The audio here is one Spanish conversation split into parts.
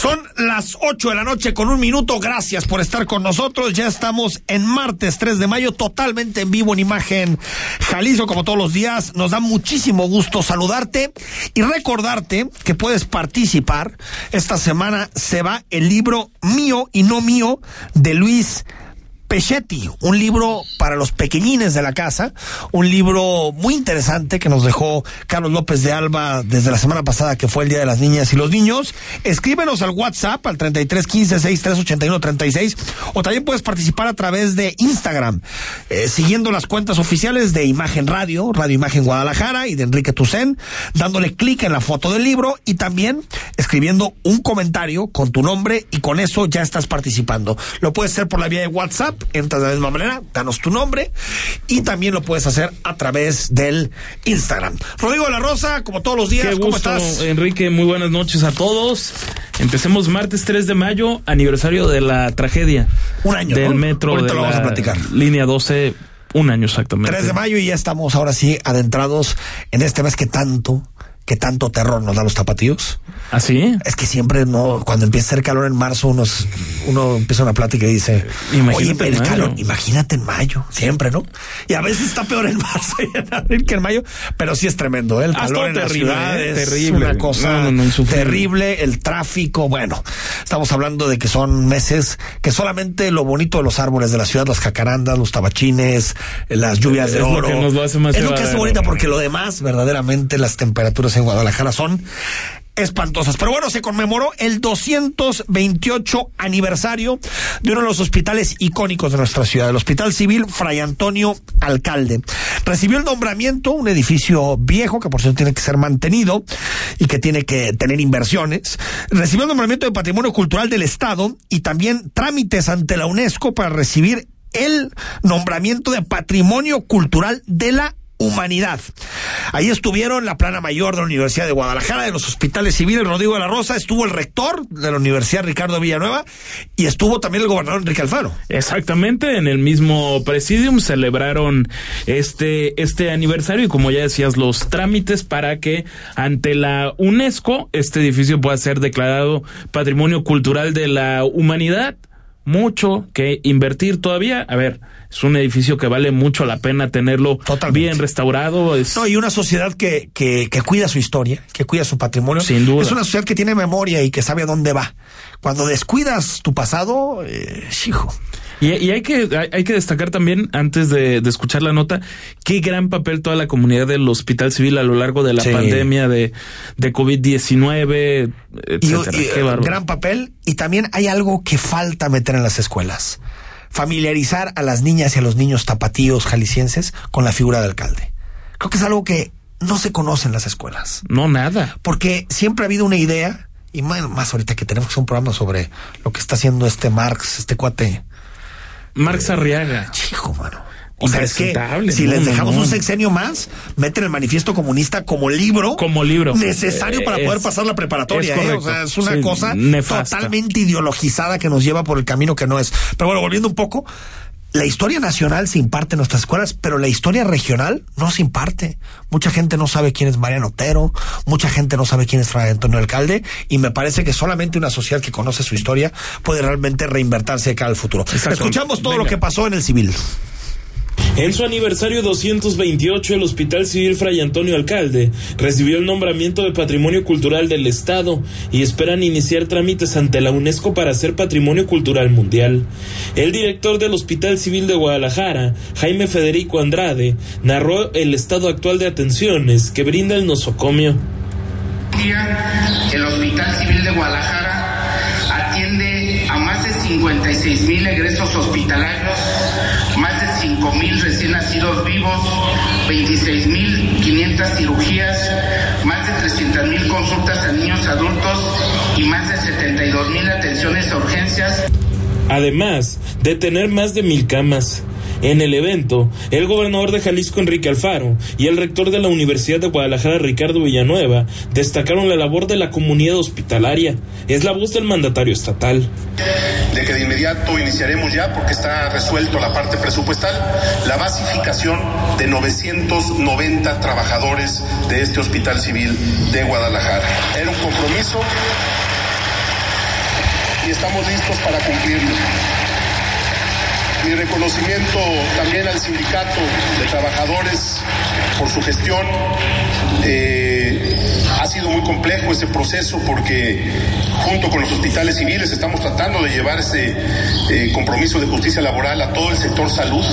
Son las 8 de la noche con un minuto. Gracias por estar con nosotros. Ya estamos en martes 3 de mayo, totalmente en vivo en imagen Jalisco, como todos los días. Nos da muchísimo gusto saludarte y recordarte que puedes participar. Esta semana se va el libro mío y no mío de Luis Pechetti, un libro para los pequeñines de la casa, un libro muy interesante que nos dejó Carlos López de Alba desde la semana pasada que fue el Día de las Niñas y los Niños. Escríbenos al WhatsApp al 33 15 63 81 36 o también puedes participar a través de Instagram, eh, siguiendo las cuentas oficiales de Imagen Radio, Radio Imagen Guadalajara y de Enrique Tucen, dándole clic en la foto del libro y también escribiendo un comentario con tu nombre y con eso ya estás participando. Lo puedes hacer por la vía de WhatsApp entras de la misma manera, danos tu nombre y también lo puedes hacer a través del Instagram. Rodrigo de la Rosa, como todos los días, Qué ¿cómo gusto, estás? Enrique, muy buenas noches a todos. Empecemos martes 3 de mayo, aniversario de la tragedia. Un año, Del ¿no? metro Ahorita de lo vamos a platicar. línea 12, un año exactamente. 3 de mayo y ya estamos ahora sí adentrados en este mes que tanto, que tanto terror nos da los tapatíos. ¿Ah, sí? Es que siempre no, cuando empieza a hacer calor en marzo, uno, es- uno empieza una plática y dice, Imagínate oye, el mayo". calor, imagínate en mayo, siempre, ¿no? Y a veces está peor en marzo y en abril que en mayo, pero sí es tremendo, ¿eh? el Ah, calor en la terrible, ciudad ¿eh? es Terrible. una cosa No, no, no, insufrible. terrible, el tráfico, bueno, estamos hablando de que son meses que solamente lo bonito de los árboles de la ciudad, las jacarandas, los tabachines, las lluvias de lo oro, que nos lo hace más es lo que hace bonita porque lo demás, verdaderamente, las temperaturas en Guadalajara son espantosas. Pero bueno, se conmemoró el 228 aniversario de uno de los hospitales icónicos de nuestra ciudad, el Hospital Civil Fray Antonio Alcalde. Recibió el nombramiento, un edificio viejo que por cierto tiene que ser mantenido y que tiene que tener inversiones. Recibió el nombramiento de Patrimonio Cultural del Estado y también trámites ante la UNESCO para recibir el nombramiento de Patrimonio Cultural de la Humanidad. Ahí estuvieron la plana mayor de la Universidad de Guadalajara, de los hospitales civiles, Rodrigo de la Rosa, estuvo el rector de la Universidad Ricardo Villanueva y estuvo también el gobernador Enrique Alfaro. Exactamente, en el mismo presidium celebraron este, este aniversario y como ya decías, los trámites para que ante la UNESCO este edificio pueda ser declarado Patrimonio Cultural de la Humanidad. Mucho que invertir todavía. A ver, es un edificio que vale mucho la pena tenerlo Totalmente. bien restaurado. Es, No, y una sociedad que, que, que cuida su historia, que cuida su patrimonio. Sin duda. Es una sociedad que tiene memoria y que sabe a dónde va. Cuando descuidas tu pasado, eh, hijo. Y, y hay que hay, que destacar también, antes de, de escuchar la nota, qué gran papel toda la comunidad del Hospital Civil a lo largo de la Sí. pandemia de, de COVID-19, y, etcétera. y, Qué bárbaro. gran papel. Y también hay algo que falta meter en las escuelas. Familiarizar a las niñas y a los niños tapatíos jaliscienses con la figura del alcalde. Creo que es algo que no se conoce en las escuelas. No, nada. Porque siempre ha habido una idea, y más, más ahorita que tenemos que hacer un programa sobre lo que está haciendo este Marx, este cuate. Marx Arriaga. Hijo, mano. O sea, es que si no, les dejamos no. un sexenio más, meten el manifiesto comunista como libro. Como libro. Necesario para poder pasar la preparatoria. es ¿eh? O sea, es una Sí, cosa nefasta. totalmente ideologizada que nos lleva por el camino que no es. Pero bueno, volviendo un poco, la historia nacional se imparte en nuestras escuelas, pero la historia regional no se imparte. Mucha gente no sabe quién es Mariano Otero, mucha gente no sabe quién es Fray Antonio Alcalde, y me parece que solamente una sociedad que conoce su historia puede realmente reinvertirse de cara al futuro. Escuchamos todo lo que pasó en el civil. En su aniversario 228, el Hospital Civil Fray Antonio Alcalde recibió el nombramiento de Patrimonio Cultural del Estado y esperan iniciar trámites ante la UNESCO para ser Patrimonio Cultural Mundial. El director del Hospital Civil de Guadalajara, Jaime Federico Andrade, narró el estado actual de atenciones que brinda el nosocomio. El Hospital Civil de Guadalajara 56 mil egresos hospitalarios mil recién nacidos vivos, 26.500 cirugías, más de mil consultas a niños adultos y más de mil atenciones a urgencias. Además de tener más de mil camas. En el evento, el gobernador de Jalisco, Enrique Alfaro, y el rector de la Universidad de Guadalajara, Ricardo Villanueva, destacaron la labor de la comunidad hospitalaria. Es la voz del mandatario estatal. De que de inmediato iniciaremos ya, porque está resuelto la parte presupuestal, la basificación de 990 trabajadores de este Hospital Civil de Guadalajara. Era un compromiso y estamos listos para cumplirlo mi reconocimiento también al sindicato de trabajadores por su gestión. Eh, sido muy complejo ese proceso porque junto con los hospitales civiles estamos tratando de llevar ese eh, compromiso de justicia laboral a todo el sector salud.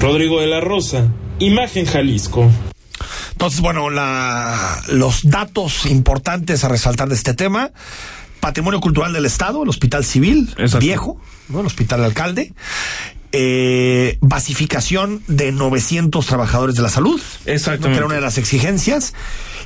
Rodrigo de la Rosa, Imagen Jalisco. Entonces, bueno, la, los datos importantes a resaltar de este tema. Patrimonio Cultural del Estado, el Hospital Civil, viejo, ¿no? el Hospital Alcalde. Eh, basificación de 900 trabajadores de la salud. Exactamente. Que era una de las exigencias.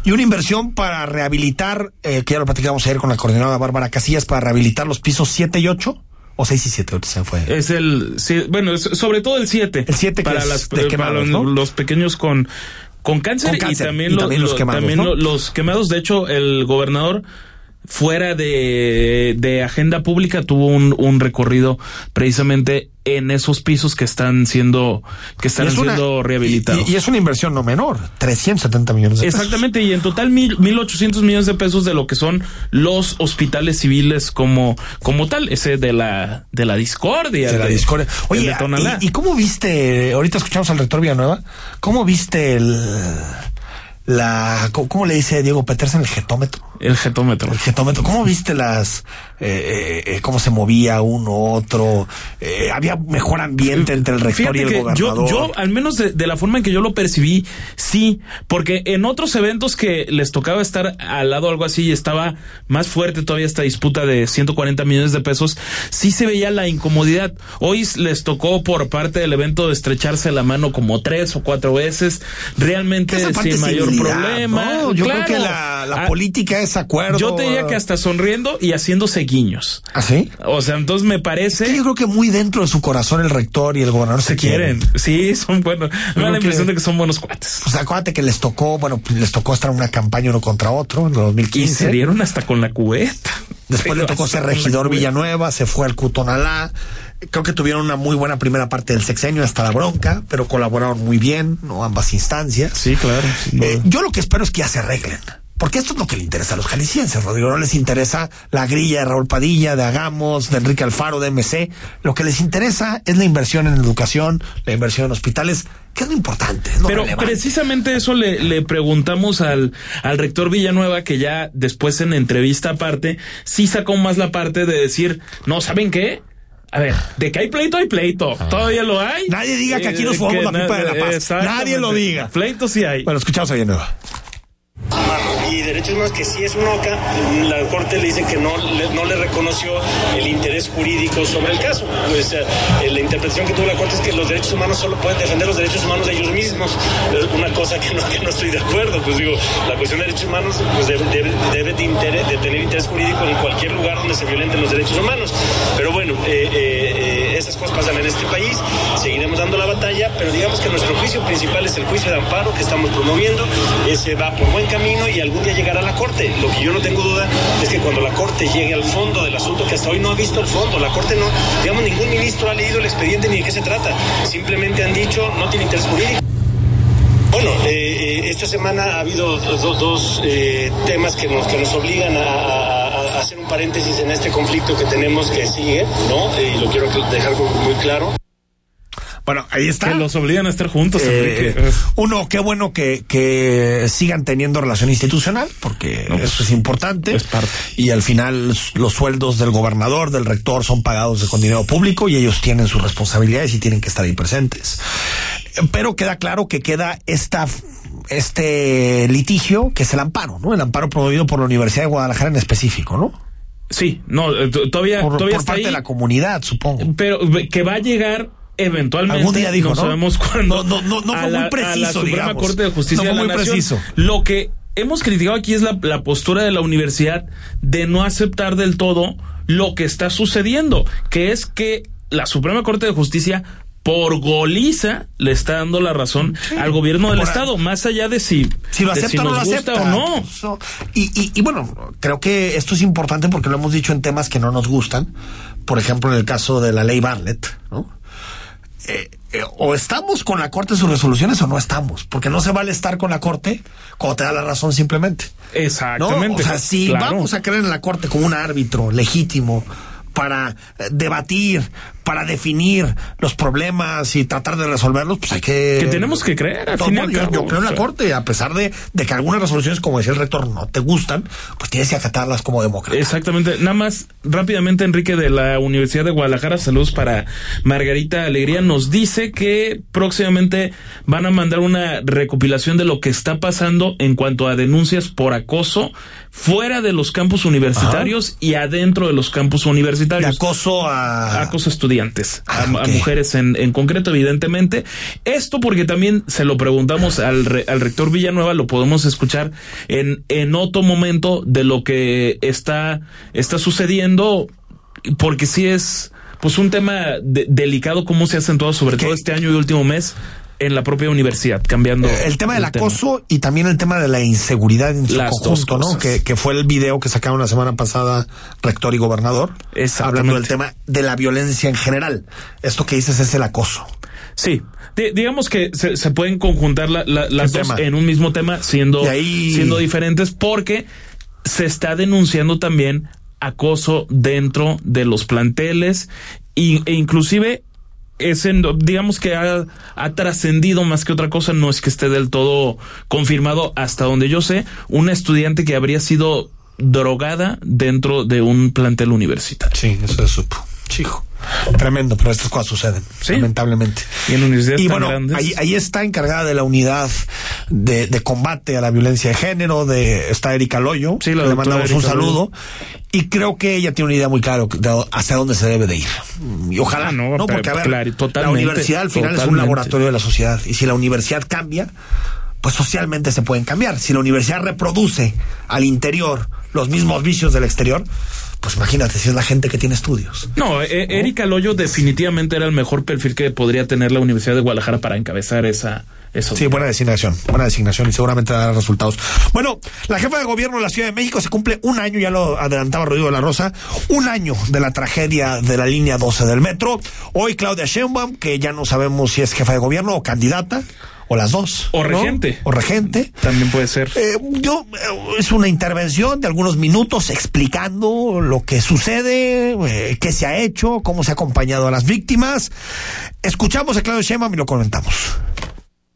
Y una inversión para rehabilitar, eh, que ya lo platicamos ayer con la coordinadora Bárbara Casillas, para rehabilitar los pisos 7 y 8. O 6 y 7, se fue. Es el, bueno, sobre todo el 7. El 7 para, las, de quemados, los, pequeños con, con cáncer, y también, los, quemados. También los quemados. De hecho, el gobernador fuera de, de agenda pública tuvo un, un recorrido precisamente en esos pisos que están siendo que están siendo rehabilitados. Y, es una inversión no menor, 370 millones de pesos. Exactamente, y en total mil, 1.800 millones de pesos de lo que son los hospitales civiles como como tal, ese de la de la discordia. De la discordia. Oye, y, ¿y, cómo viste, ahorita escuchamos al rector Villanueva, cómo viste el la, ¿cómo le dice Diego Petersen? El getómetro. El getómetro. El getómetro. ¿Cómo viste las, eh, eh, cómo se movía uno, otro? Eh, había mejor ambiente entre el rector y el gobernador. Yo, yo, al menos de, la forma en que yo lo percibí, sí, porque en otros eventos que les tocaba estar al lado algo así y estaba más fuerte todavía esta disputa de 140 millones de pesos, sí se veía la incomodidad. Hoy les tocó por parte del evento de estrecharse la mano como tres o cuatro veces, realmente sin mayor problema. Yo creo que la, la ah, política es acuerdo. Yo te diría que hasta sonriendo y haciéndose guiños. ¿Ah, sí? O sea, entonces me parece. yo creo que muy dentro de su corazón el rector y el gobernador se, quieren. Sí, son buenos. Me da la impresión de que son buenos cuates. Sea, acuérdate que les tocó, bueno, pues, les tocó estar en una campaña uno contra otro en 2015. Y se dieron hasta con la cubeta. Después le tocó ser regidor Villanueva, se fue al Cutonalá creo que tuvieron una muy buena primera parte del sexenio hasta la bronca, pero colaboraron muy bien, ¿no? Ambas instancias. Sí, claro. Eh, yo lo que espero es que ya se arreglen. Porque esto es lo que le interesa a los jaliscienses, Rodrigo. No les interesa la grilla de Raúl Padilla, de Agamos, de Enrique Alfaro, de MC. Lo que les interesa es la inversión en educación, la inversión en hospitales, que es lo importante. Pero precisamente eso le, le preguntamos al, al rector Villanueva, que ya después en entrevista aparte, sí sacó más la parte de decir, no, ¿saben qué? A ver, de que hay pleito, hay pleito. Ah. Todavía lo hay. Nadie diga que aquí nos jugamos la pipa de la paz. Nadie lo diga. Pleito sí hay. Bueno, escuchamos a Villanueva y derechos humanos que sí es un OCA, la Corte le dice que no, no le reconoció el interés jurídico sobre el caso. Pues la interpretación que tuvo la Corte es que los derechos humanos solo pueden defender los derechos humanos de ellos mismos. Una cosa que no, estoy de acuerdo. Pues digo, la cuestión de derechos humanos pues debe, tener interés jurídico en cualquier lugar donde se violenten los derechos humanos. Pero bueno, eh, eh, esas cosas pasan en este país, seguiremos dando la batalla, pero digamos que nuestro juicio principal es el juicio de amparo que estamos promoviendo. Ese va por buen camino y algún día puede llegar a la Corte. Lo que yo no tengo duda es que cuando la Corte llegue al fondo del asunto, que hasta hoy no ha visto el fondo, la Corte no, digamos, ningún ministro ha leído el expediente ni de qué se trata. Simplemente han dicho no tiene interés jurídico. Bueno, eh, eh, esta semana ha habido dos, dos eh, temas que nos, que nos obligan a, hacer un paréntesis en este conflicto que tenemos que sigue, ¿no? y lo quiero dejar muy claro. Bueno, ahí está. Que los obligan a estar juntos, eh, Uno, qué bueno que, que sigan teniendo relación institucional, porque no, eso es importante. Es parte. Y al final los sueldos del gobernador, del rector, son pagados con dinero público y ellos tienen sus responsabilidades y tienen que estar ahí presentes. Pero queda claro que queda esta este litigio que es el amparo, ¿no? El amparo promovido por la Universidad de Guadalajara en específico, ¿no? Sí, no, eh, todavía, por, todavía por parte ahí, de la comunidad, supongo. Pero que va a llegar eventualmente algún día dijo no, sabemos cuándo no, no, no, fue muy preciso a la Suprema. Corte de Justicia no fue de la muy Nación. preciso Lo que hemos criticado aquí es la, la postura de la universidad de no aceptar del todo lo que está sucediendo, que es que la Suprema Corte de Justicia por goliza le está dando la razón sí. al gobierno del estado, más allá de si, si lo acepta si o no lo acepta. o no. Y, y, y, bueno, creo que esto es importante porque lo hemos dicho en temas que no nos gustan. Por ejemplo, en el caso de la ley Bartlett, ¿no? Eh, eh, o estamos con la Corte en sus resoluciones o no estamos, porque no se vale estar con la Corte cuando te da la razón simplemente. Exactamente. ¿no? O sea, si claro. vamos a creer en la Corte como un árbitro legítimo para eh, debatir, para definir los problemas y tratar de resolverlos, pues hay que... Que tenemos que creer, al no, fin y no, al yo, cabo, yo creo en o la sea. Corte, a pesar de, de que algunas resoluciones, como decía el rector, no te gustan, pues tienes que acatarlas como demócrata. Exactamente. Nada más, rápidamente, Enrique de la Universidad de Guadalajara, saludos para Margarita Alegría, nos dice que próximamente van a mandar una recopilación de lo que está pasando en cuanto a denuncias por acoso fuera de los campus universitarios Ajá. y adentro de los campus universitarios. De acoso a... Acoso a estudiantes, Ah, a, a mujeres en, en concreto, evidentemente. Esto porque también se lo preguntamos al, re- al rector Villanueva, lo podemos escuchar en, en otro momento de lo que está, está sucediendo, porque sí es pues un tema de- delicado cómo se ha acentuado sobre ¿Qué? todo este año y último mes en la propia universidad, cambiando Eh, el tema del acoso y también el tema de la inseguridad en su Las conjunto, ¿no? Que, que fue el video que sacaron la semana pasada rector y gobernador. Hablando del tema de la violencia en general. Esto que dices es el acoso. Sí, Di- digamos que se, se pueden conjuntar la- la- las ¿Qué dos tema? en un mismo tema, siendo, ahí- siendo diferentes, porque se está denunciando también acoso dentro de los planteles y, e inclusive es digamos que ha, ha trascendido más que otra cosa, no es que esté del todo confirmado hasta donde yo sé, una estudiante que habría sido drogada dentro de un plantel universitario. Sí, eso se supo. Chico. Tremendo, pero estas cosas suceden, Sí. lamentablemente. Y en universidades Y bueno, grandes. ahí, ahí está encargada de la unidad de, de combate a la violencia de género, de está Erika Loyo, Sí, le mandamos un saludo. Y creo que ella tiene una idea muy clara de hacia dónde se debe de ir. Y ojalá, Ah, no, porque a ver, claro, la universidad al final es un laboratorio de la sociedad. Y si la universidad cambia, pues socialmente se pueden cambiar. Si la universidad reproduce al interior los mismos vicios del exterior, pues imagínate si es la gente que tiene estudios. No, eh, Erika Loyo definitivamente era el mejor perfil que podría tener la Universidad de Guadalajara para encabezar esa, esa Sí, buena designación, buena designación y seguramente dará resultados. Bueno, la jefa de gobierno de la Ciudad de México se cumple un año, ya lo adelantaba Rodrigo de la Rosa, un año de la tragedia de la línea 12 del metro. Hoy Claudia Sheinbaum, que ya no sabemos si es jefa de gobierno o candidata, o las dos. O ¿no? regente. O regente. También puede ser. Eh, yo eh, es una intervención de algunos minutos explicando lo que sucede, eh, qué se ha hecho, cómo se ha acompañado a las víctimas. Escuchamos a Claudia Sheinbaum y lo comentamos.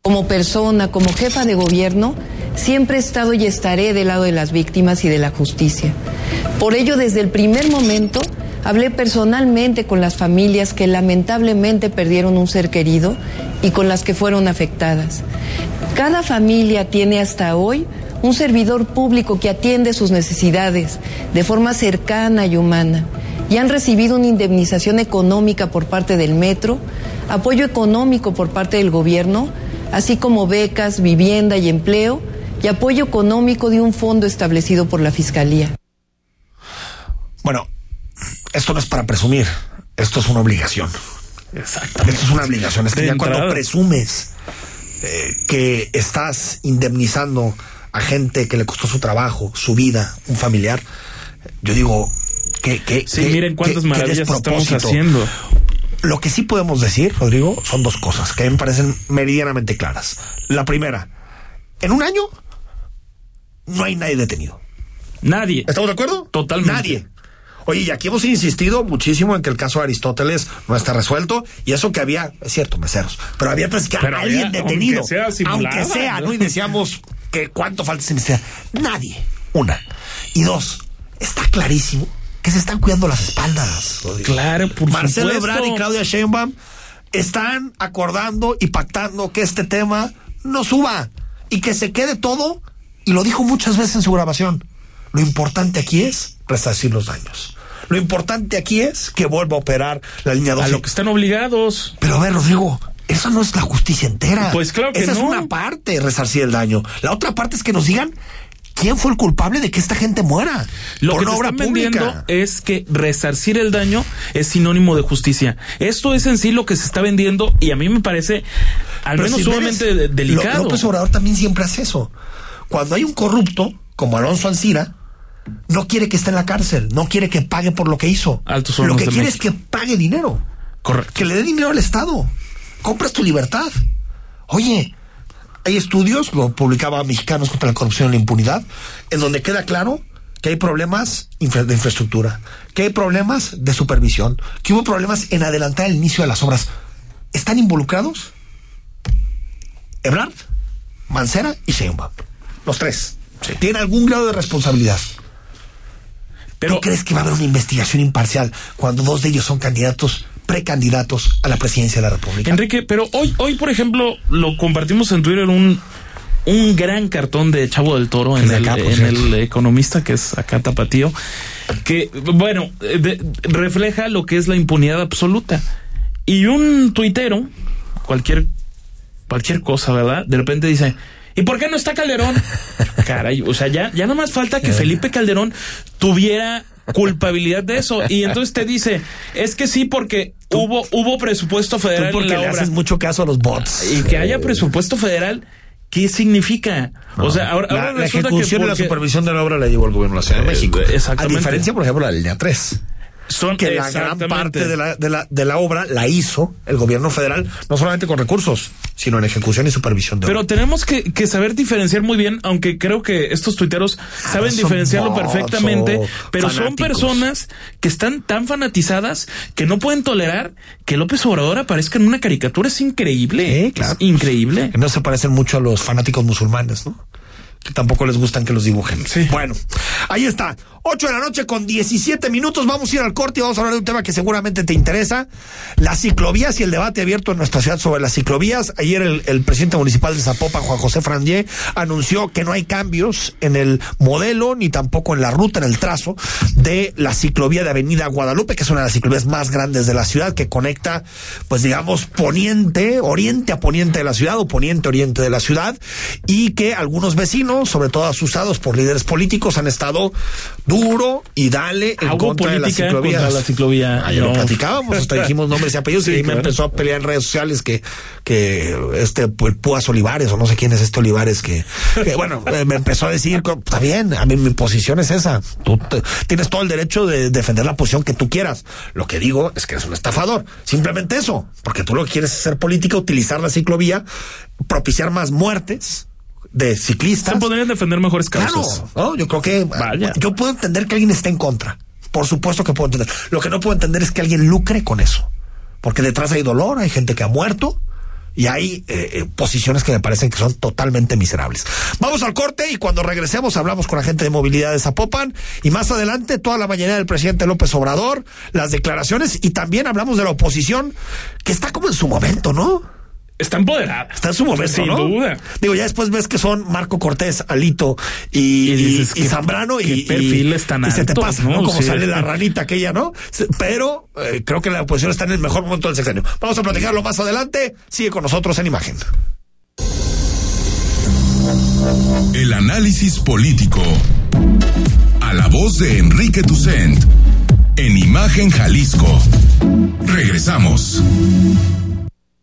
Como persona, como jefa de gobierno, siempre he estado y estaré del lado de las víctimas y de la justicia. Por ello, desde el primer momento, hablé personalmente con las familias que lamentablemente perdieron un ser querido y con las que fueron afectadas. Cada familia tiene hasta hoy un servidor público que atiende sus necesidades de forma cercana y humana y han recibido una indemnización económica por parte del metro, apoyo económico por parte del gobierno, así como becas, vivienda y empleo y apoyo económico de un fondo establecido por la Fiscalía. Bueno, esto no es para presumir, esto es una obligación. Exactamente. Esto es una obligación. Es que De ya cuando presumes eh, que estás indemnizando a gente que le costó su trabajo, su vida, un familiar, yo digo que... que sí, que- miren cuántas que- maravillas estamos haciendo. Lo que sí podemos decir, Rodrigo, son dos cosas que a mí me parecen meridianamente claras. La primera, en un año no hay nadie detenido. Nadie. ¿Estamos de acuerdo? Totalmente. Nadie. Oye, y aquí hemos insistido muchísimo en que el caso de Aristóteles no está resuelto y eso que había, es cierto, meseros, pero había pues, que Pero alguien había- detenido. aunque sea simulada, aunque sea, ¿no? ¿no? Y decíamos que cuánto falta sin. Nadie. Una. Y dos, está clarísimo que se están cuidando las espaldas. Claro, por Marcelo supuesto. Ebrard y Claudia Sheinbaum están acordando y pactando que este tema no suba y que se quede todo, y lo dijo muchas veces en su grabación, lo importante aquí es resarcir los daños. Lo importante aquí es que vuelva a operar la línea 12. A lo que están obligados. Pero a ver, Rodrigo, esa no es la justicia entera. Pues claro que Esa es una parte, resarcir el daño. La otra parte es que nos digan quién fue el culpable de que esta gente muera. Lo por que te obra están vendiendo es que resarcir el daño es sinónimo de justicia. Esto es en sí lo que se está vendiendo y a mí me parece al Pero menos si sumamente de- delicado. López Obrador también siempre hace eso. Cuando hay un corrupto, como Alonso Ancira, no quiere que esté en la cárcel, no quiere que pague por lo que hizo. Altos lo que quiere México. es que pague dinero. Correcto. Que le dé dinero al Estado. Compras tu libertad. Oye, hay estudios, lo publicaba Mexicanos contra la Corrupción y la Impunidad, en donde queda claro que hay problemas infra- de infraestructura, que hay problemas de supervisión, que hubo problemas en adelantar el inicio de las obras. ¿Están involucrados? Ebrard, Mancera y Sheinbaum. Los tres. Tienen algún grado de responsabilidad. Pero ¿Tú crees que va a haber una investigación imparcial cuando dos de ellos son candidatos, precandidatos a la presidencia de la República? Enrique, pero hoy, hoy por ejemplo, lo compartimos en Twitter un, un gran cartón de Chavo del Toro en, de el, acá, por en cierto. el economista que es acá tapatío, que bueno, de- refleja lo que es la impunidad absoluta. Y un tuitero, cualquier, cualquier cosa, ¿verdad? De repente dice, ¿y por qué no está Calderón? Caray, o sea, ya, ya no más falta que Felipe Calderón tuviera culpabilidad de eso. Y entonces te dice, es que sí, porque hubo, hubo presupuesto Tú federal en porque la le obra. haces mucho caso a los bots. Y que haya presupuesto federal, ¿qué significa? o sea, ahora, la, ahora la resulta ejecución que y la supervisión de la obra la llevó el gobierno de la Ciudad de Eh, México. exactamente. A diferencia, por ejemplo, de la línea 3. Son Que la gran parte de la, de, la, de la obra la hizo el gobierno federal, no solamente con recursos, sino en ejecución y supervisión de Pero obra. tenemos que, que saber diferenciar muy bien, aunque creo que estos tuiteros saben son diferenciarlo perfectamente, pero son personas que están tan fanatizadas que no pueden tolerar que López Obrador aparezca en una caricatura. Es increíble. Claro. Es increíble. No se parecen mucho a los fanáticos musulmanes, ¿no? Que tampoco les gustan que los dibujen. Sí. Bueno, ahí está. 8 de la noche con 17 minutos. Vamos a ir al corte y vamos a hablar de un tema que seguramente te interesa. Las ciclovías y el debate abierto en nuestra ciudad sobre las ciclovías. Ayer el, el presidente municipal de Zapopan, Juan José Frandier, anunció que no hay cambios en el modelo ni tampoco en la ruta, en el trazo de la ciclovía de Avenida Guadalupe, que es una de las ciclovías más grandes de la ciudad, que conecta, pues digamos, poniente, oriente a poniente de la ciudad o poniente oriente de la ciudad, y que algunos vecinos, sobre todo asusados por líderes políticos, han estado duro y dale en Hubo contra de las ciclovías. contra la ciclovía. Ayer lo platicábamos, hasta dijimos nombres y apellidos Sí, y me empezó a pelear en redes sociales que, que este pues, Púas Olivares, o no sé quién es este Olivares, que, que, bueno, eh, me empezó a decir, está bien, a mí mi posición es esa. Tú te- tienes todo el derecho de defender la posición que tú quieras. Lo que digo es que eres un estafador. Simplemente eso, porque tú lo que quieres es hacer política, utilizar la ciclovía, propiciar más muertes de ciclistas. Se podrían defender mejores Claro, causas. ¿no? yo creo que Vaya. yo puedo entender que alguien esté en contra. Por supuesto que puedo entender. Lo que no puedo entender es que alguien lucre con eso. Porque detrás hay dolor, hay gente que ha muerto y hay eh, eh, posiciones que me parecen que son totalmente miserables. Vamos al corte y cuando regresemos hablamos con la gente de movilidad de Zapopan y más adelante toda la mañana del presidente López Obrador, las declaraciones y también hablamos de la oposición que está como en su momento, ¿no? Está empoderada. Está en su momento, Sin ¿no? duda. Digo, ya después ves que son Marco Cortés, Alito y, Y dices, y- y ¿qué- Zambrano qué y, perfiles tan se te pasa, ¿no? ¿no? Como Sí. sale la ranita aquella, ¿no? Pero eh, creo que la oposición está en el mejor momento del sexenio. Vamos a platicarlo más adelante. Sigue con nosotros en imagen. El análisis político. A la voz de Enrique Tucent. En Imagen Jalisco. Regresamos.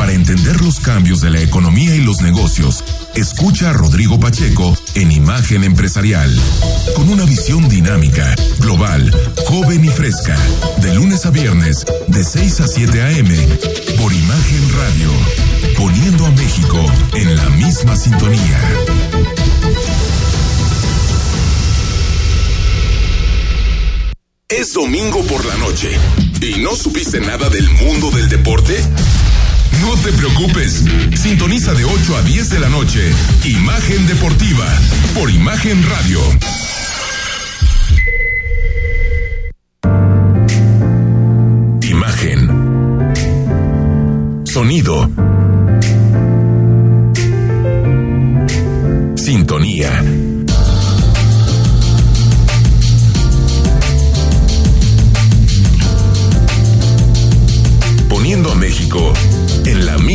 Para entender los cambios de la economía y los negocios, escucha a Rodrigo Pacheco en Imagen Empresarial, con una visión dinámica, global, joven y fresca, de lunes a viernes, de 6 a 7 a.m., por Imagen Radio, poniendo a México en la misma sintonía. Es domingo por la noche y no supiste nada del mundo del deporte. No te preocupes. Sintoniza de 8 a 10 de la noche. Imagen Deportiva por Imagen Radio. Imagen. Sonido. Sintonía.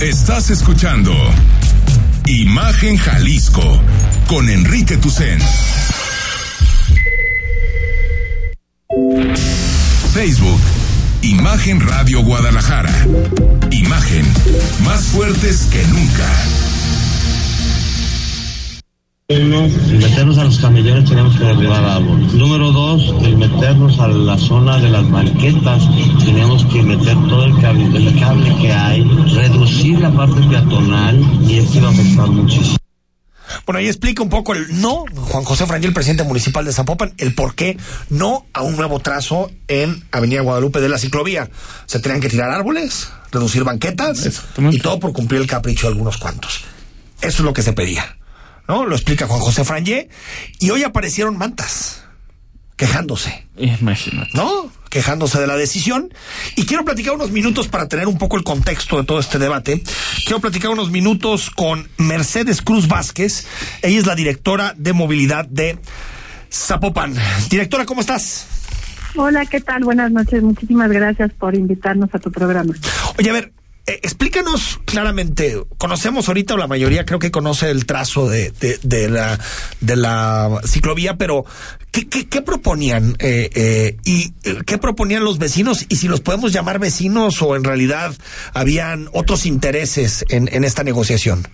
Estás escuchando Imagen Jalisco con Enrique Tucen. Facebook, Imagen Radio Guadalajara. Imagen, más fuertes que nunca. Uno, meternos a los camellones tenemos que derribar árboles. Número dos, el meternos a la zona de las banquetas, tenemos que meter todo el cable, el cable que hay, reducir la parte peatonal y esto iba a afectar muchísimo. Bueno, ahí explica un poco el no, Juan José Frangel, presidente municipal de Zapopan, el por qué no a un nuevo trazo en Avenida Guadalupe de la ciclovía. Se tenían que tirar árboles, reducir banquetas y todo por cumplir el capricho de algunos cuantos. Eso es lo que se pedía. ¿No? Lo explica Juan José Frangé. Y hoy aparecieron mantas, quejándose. Imagínate. ¿No? Quejándose de la decisión. Y quiero platicar unos minutos para tener un poco el contexto de todo este debate. Quiero platicar unos minutos con Mercedes Cruz Vázquez. Ella es la directora de movilidad de Zapopan. Directora, ¿cómo estás? Hola, ¿qué tal? Buenas noches. Muchísimas gracias por invitarnos a tu programa. Oye, a ver, explícanos claramente, conocemos ahorita, o la mayoría creo que conoce el trazo de, de, la, de la ciclovía, pero ¿qué, qué, proponían? Eh, eh, ¿Y qué proponían los vecinos? Y si los podemos llamar vecinos o en realidad habían otros intereses en, en esta negociación.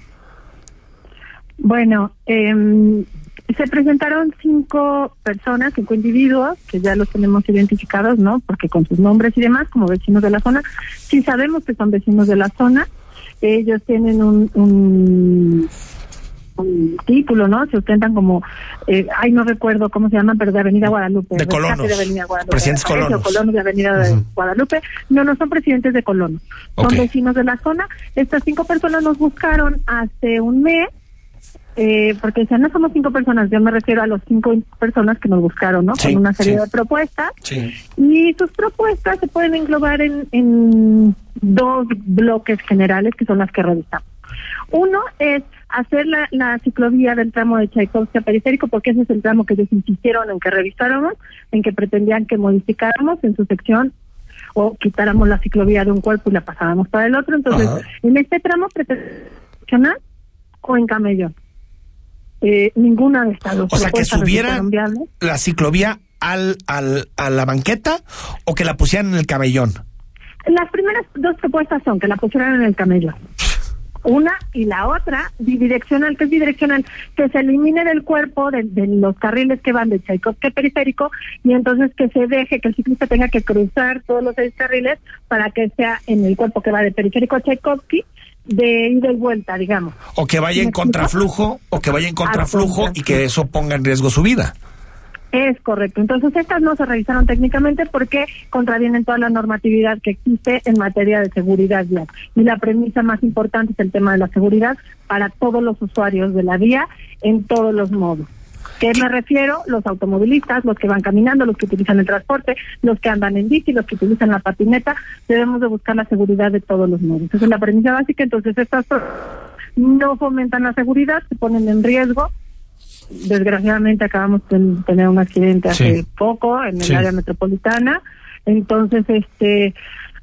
Bueno, eh, se presentaron cinco personas, cinco individuos, que ya los tenemos identificados, ¿no? Porque con sus nombres y demás, como vecinos de la zona, sí sabemos que son vecinos de la zona. Ellos tienen un, un, un título, ¿no? Se ostentan como, eh, ay, no recuerdo cómo se llaman, pero de Avenida Guadalupe. De colonos. De Avenida Guadalupe. Presidentes colonos. colonos de Avenida uh -huh. Guadalupe. No, no son presidentes de colonos. Son Okay. vecinos de la zona. Estas cinco personas nos buscaron hace un mes eh, porque decían, no somos cinco personas, yo me refiero a los cinco personas que nos buscaron, ¿no? Sí, Con una serie sí. de propuestas. Sí. Y sus propuestas se pueden englobar en, en dos bloques generales que son las que revisamos. Uno es hacer la, la ciclovía del tramo de Tchaikovsky a periférico, porque ese es el tramo que ellos insistieron en que revisáramos, en que pretendían que modificáramos en su sección o quitáramos la ciclovía de un cuerpo y la pasáramos para el otro. Entonces, Ajá. en este tramo pretendían o en camellón. Eh, ninguna de estas dos O sea, que subiera la ciclovía al, al, a la banqueta o que la pusieran en el camellón. Las primeras dos propuestas son que la pusieran en el camellón. Una y la otra, bidireccional, que es bidireccional, que se elimine del cuerpo de, los carriles que van de Tchaikovsky periférico y entonces que se deje que el ciclista tenga que cruzar todos los seis carriles para que sea en el cuerpo que va de periférico a Tchaikovsky de ida y vuelta, digamos. O que vaya en contraflujo, o que vaya en contraflujo y que eso ponga en riesgo su vida. Es correcto. Entonces, estas no se revisaron técnicamente porque contravienen toda la normatividad que existe en materia de seguridad vial. Y la premisa más importante es el tema de la seguridad para todos los usuarios de la vía en todos los modos. ¿Qué me refiero? Los automovilistas, los que van caminando, los que utilizan el transporte, los que andan en bici, los que utilizan la patineta, debemos de buscar la seguridad de todos los modos. Esa es la premisa básica. Entonces, estas no fomentan la seguridad, se ponen en riesgo desgraciadamente acabamos de tener un accidente hace poco en el área metropolitana, entonces este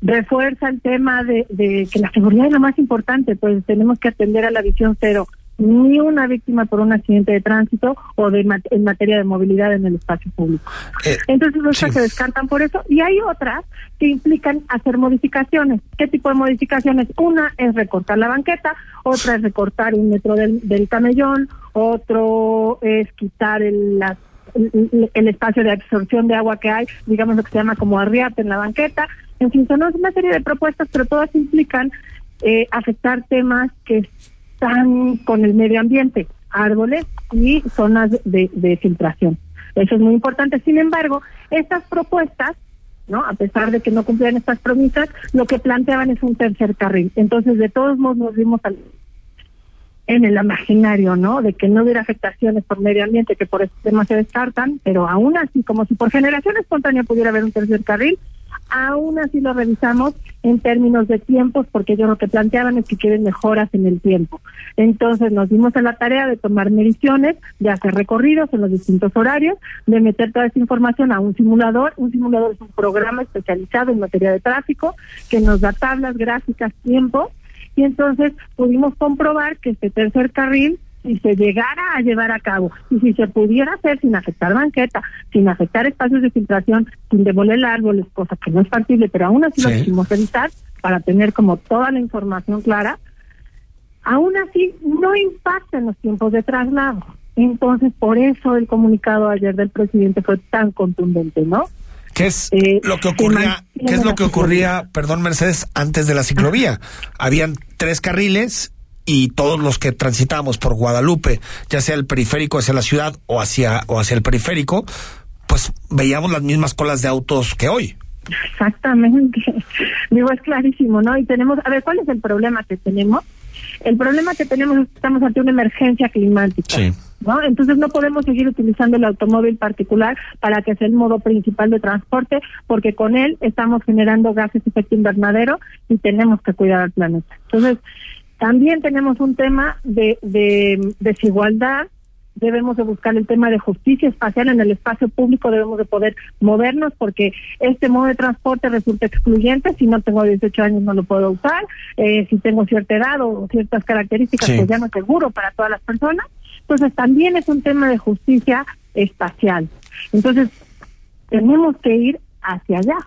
refuerza el tema de, de que la seguridad es lo más importante, pues tenemos que atender a la visión cero ni una víctima por un accidente de tránsito o de en materia de movilidad en el espacio público. Eh, Entonces, estas se descartan por eso y hay otras que implican hacer modificaciones. ¿Qué tipo de modificaciones? Una es recortar la banqueta, otra es recortar un metro del, camellón, otro es quitar el, el, espacio de absorción de agua que hay, digamos lo que se llama como arriate en la banqueta. En fin, son una serie de propuestas, pero todas implican eh, afectar temas que están con el medio ambiente, árboles y zonas de, filtración. Eso es muy importante. Sin embargo, estas propuestas ¿no? A pesar de que no cumplían estas promesas, lo que planteaban es un tercer carril. Entonces, de todos modos, nos vimos en el imaginario, ¿no? De que no hubiera afectaciones por medio ambiente, que por este tema se descartan, pero aún así, como si por generación espontánea pudiera haber un tercer carril, Aún así lo revisamos en términos de tiempos, porque ellos lo que planteaban es que quieren mejoras en el tiempo. Entonces nos dimos a la tarea de tomar mediciones, de hacer recorridos en los distintos horarios, de meter toda esa información a un simulador. Un simulador es un programa especializado en materia de tráfico que nos da tablas, gráficas, tiempo. Y entonces pudimos comprobar que este tercer carril si se llegara a llevar a cabo y si se pudiera hacer sin afectar banqueta, sin afectar espacios de filtración, sin demoler árboles, cosa que no es factible, pero aún así lo quisimos evitar para tener como toda la información clara, aún así no impacta en los tiempos de traslado. Entonces, por eso el comunicado ayer del presidente fue tan contundente, ¿no? ¿Qué es eh, lo que ocurría? ¿Qué es lo que ocurría, perdón, Mercedes, antes de la ciclovía? Habían tres carriles y todos los que transitamos por Guadalupe, ya sea el periférico hacia la ciudad o hacia, o hacia el periférico, pues veíamos las mismas colas de autos que hoy. Exactamente. Digo, es clarísimo, ¿no? Y tenemos, a ver, ¿cuál es el problema que tenemos? El problema que tenemos es que estamos ante una emergencia climática. ¿No? Entonces no podemos seguir utilizando el automóvil particular para que sea el modo principal de transporte, porque con él estamos generando gases de efecto invernadero y tenemos que cuidar al planeta. Entonces, también tenemos un tema de, desigualdad, debemos de buscar el tema de justicia espacial en el espacio público, debemos de poder movernos porque este modo de transporte resulta excluyente, si no tengo 18 años no lo puedo usar, eh, si tengo cierta edad o ciertas características pues ya no es seguro para todas las personas. Entonces también es un tema de justicia espacial. Entonces tenemos que ir hacia allá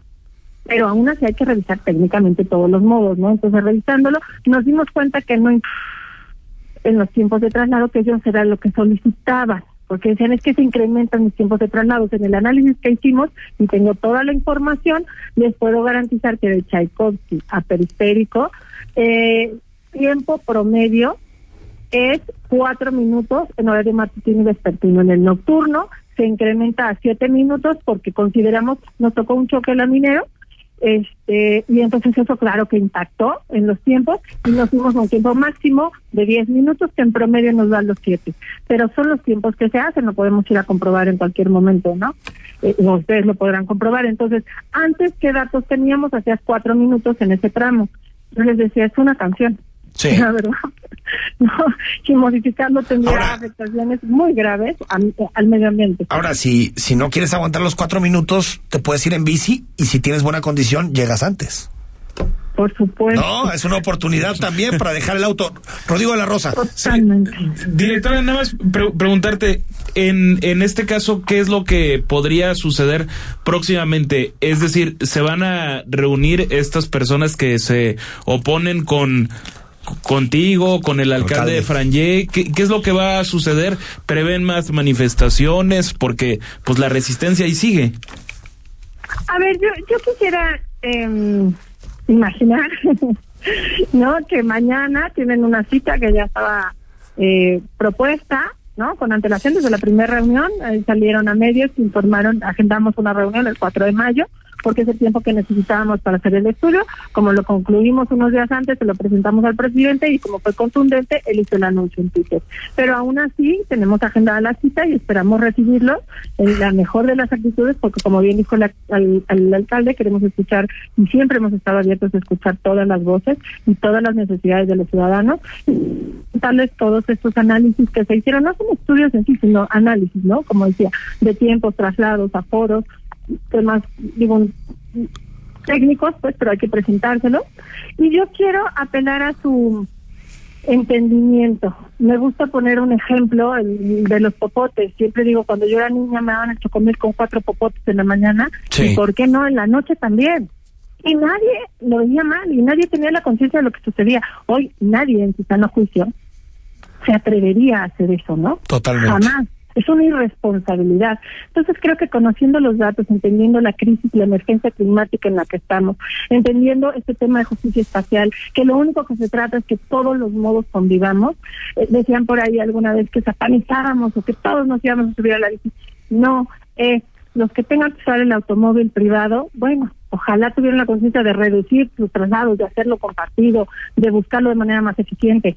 pero aún así hay que revisar técnicamente todos los modos, ¿no? Entonces, revisándolo, nos dimos cuenta que no en los tiempos de traslado que ellos era lo que solicitaban, porque decían es que se incrementan mis tiempos de traslado. En el análisis que hicimos, y tengo toda la información, les puedo garantizar que de Tchaikovsky a periférico, eh, tiempo promedio es cuatro minutos en horario matutino y vespertino. En el nocturno se incrementa a siete minutos porque consideramos, nos tocó un choque laminero este, y entonces eso claro que impactó en los tiempos y nos fuimos a un tiempo máximo de 10 minutos que en promedio nos dan los 7. Pero son los tiempos que se hacen, lo podemos ir a comprobar en cualquier momento, ¿no? Eh, ustedes lo podrán comprobar. Entonces, antes, ¿qué datos teníamos? Hacías cuatro minutos en ese tramo. Yo les decía, es una canción. Sí. La verdad. No, y modificarlo tendría afectaciones muy graves al medio ambiente. Ahora, si, si no quieres aguantar los cuatro minutos, te puedes ir en bici y si tienes buena condición, llegas antes. Por supuesto. No, es una oportunidad también para dejar el auto. Rodrigo de la Rosa. Totalmente. Directora, nada más preguntarte, en, en este caso, ¿qué es lo que podría suceder próximamente? Es decir, ¿se van a reunir estas personas que se oponen con contigo, con el alcalde, de Franje, ¿qué, ¿qué, es lo que va a suceder? ¿Prevén más manifestaciones? Porque pues la resistencia ahí sigue. A ver, yo, yo quisiera eh, imaginar, ¿no? Que mañana tienen una cita que ya estaba eh, propuesta, ¿no? Con antelación desde la primera reunión, salieron a medios, informaron, agendamos una reunión el 4 de mayo, porque es el tiempo que necesitábamos para hacer el estudio. Como lo concluimos unos días antes, se lo presentamos al presidente y como fue contundente, él hizo el anuncio en Twitter. Pero aún así, tenemos agendada la cita y esperamos recibirlo en la mejor de las actitudes, porque como bien dijo el al, alcalde, queremos escuchar y siempre hemos estado abiertos a escuchar todas las voces y todas las necesidades de los ciudadanos. Darles todos estos análisis que se hicieron, no son estudios en sí, sino análisis, ¿no? Como decía, de tiempos, traslados, aforos, temas, digo, técnicos, pues, pero hay que presentárselo. Y yo quiero apelar a su entendimiento. Me gusta poner un ejemplo de los popotes. Siempre digo, cuando yo era niña me daban hecho comer con cuatro popotes en la mañana. ¿Y por qué no en la noche también? Y nadie lo veía mal y nadie tenía la conciencia de lo que sucedía. Hoy nadie en su sano juicio se atrevería a hacer eso, ¿no? Totalmente. Jamás es una irresponsabilidad. Entonces creo que conociendo los datos, entendiendo la crisis y la emergencia climática en la que estamos, entendiendo este tema de justicia espacial, que lo único que se trata es que todos los modos convivamos, eh, decían por ahí alguna vez que satanizáramos o que todos nos íbamos a subir a la bici. No, es los que tengan que usar el automóvil privado, bueno, ojalá tuvieran la conciencia de reducir sus traslados, de hacerlo compartido, de buscarlo de manera más eficiente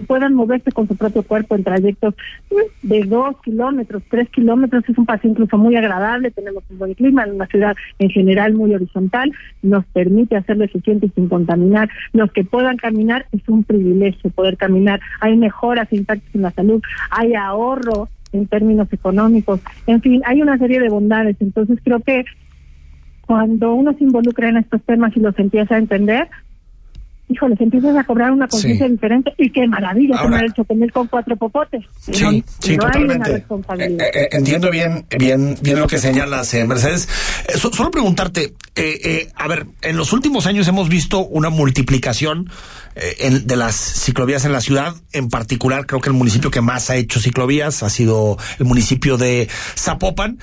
puedan moverse con su propio cuerpo en trayectos pues, de dos kilómetros, tres kilómetros, es un paseo incluso muy agradable, tenemos un buen clima, en una ciudad en general muy horizontal, nos permite hacerlo eficiente y sin contaminar. Los que puedan caminar es un privilegio poder caminar, hay mejoras impactos en la salud, hay ahorro en términos económicos, en fin, hay una serie de bondades, entonces creo que cuando uno se involucra en estos temas y los empieza a entender, híjole, empiezas a cobrar una conciencia diferente y qué maravilla Ahora, hecho tener con cuatro popotes. Sí, sí, totalmente. Eh, eh, eh, entiendo bien, bien, bien lo que señalas, Mercedes. solo preguntarte, a ver, en los últimos años hemos visto una multiplicación de las ciclovías en la ciudad, en particular creo que el municipio que más ha hecho ciclovías ha sido el municipio de Zapopan.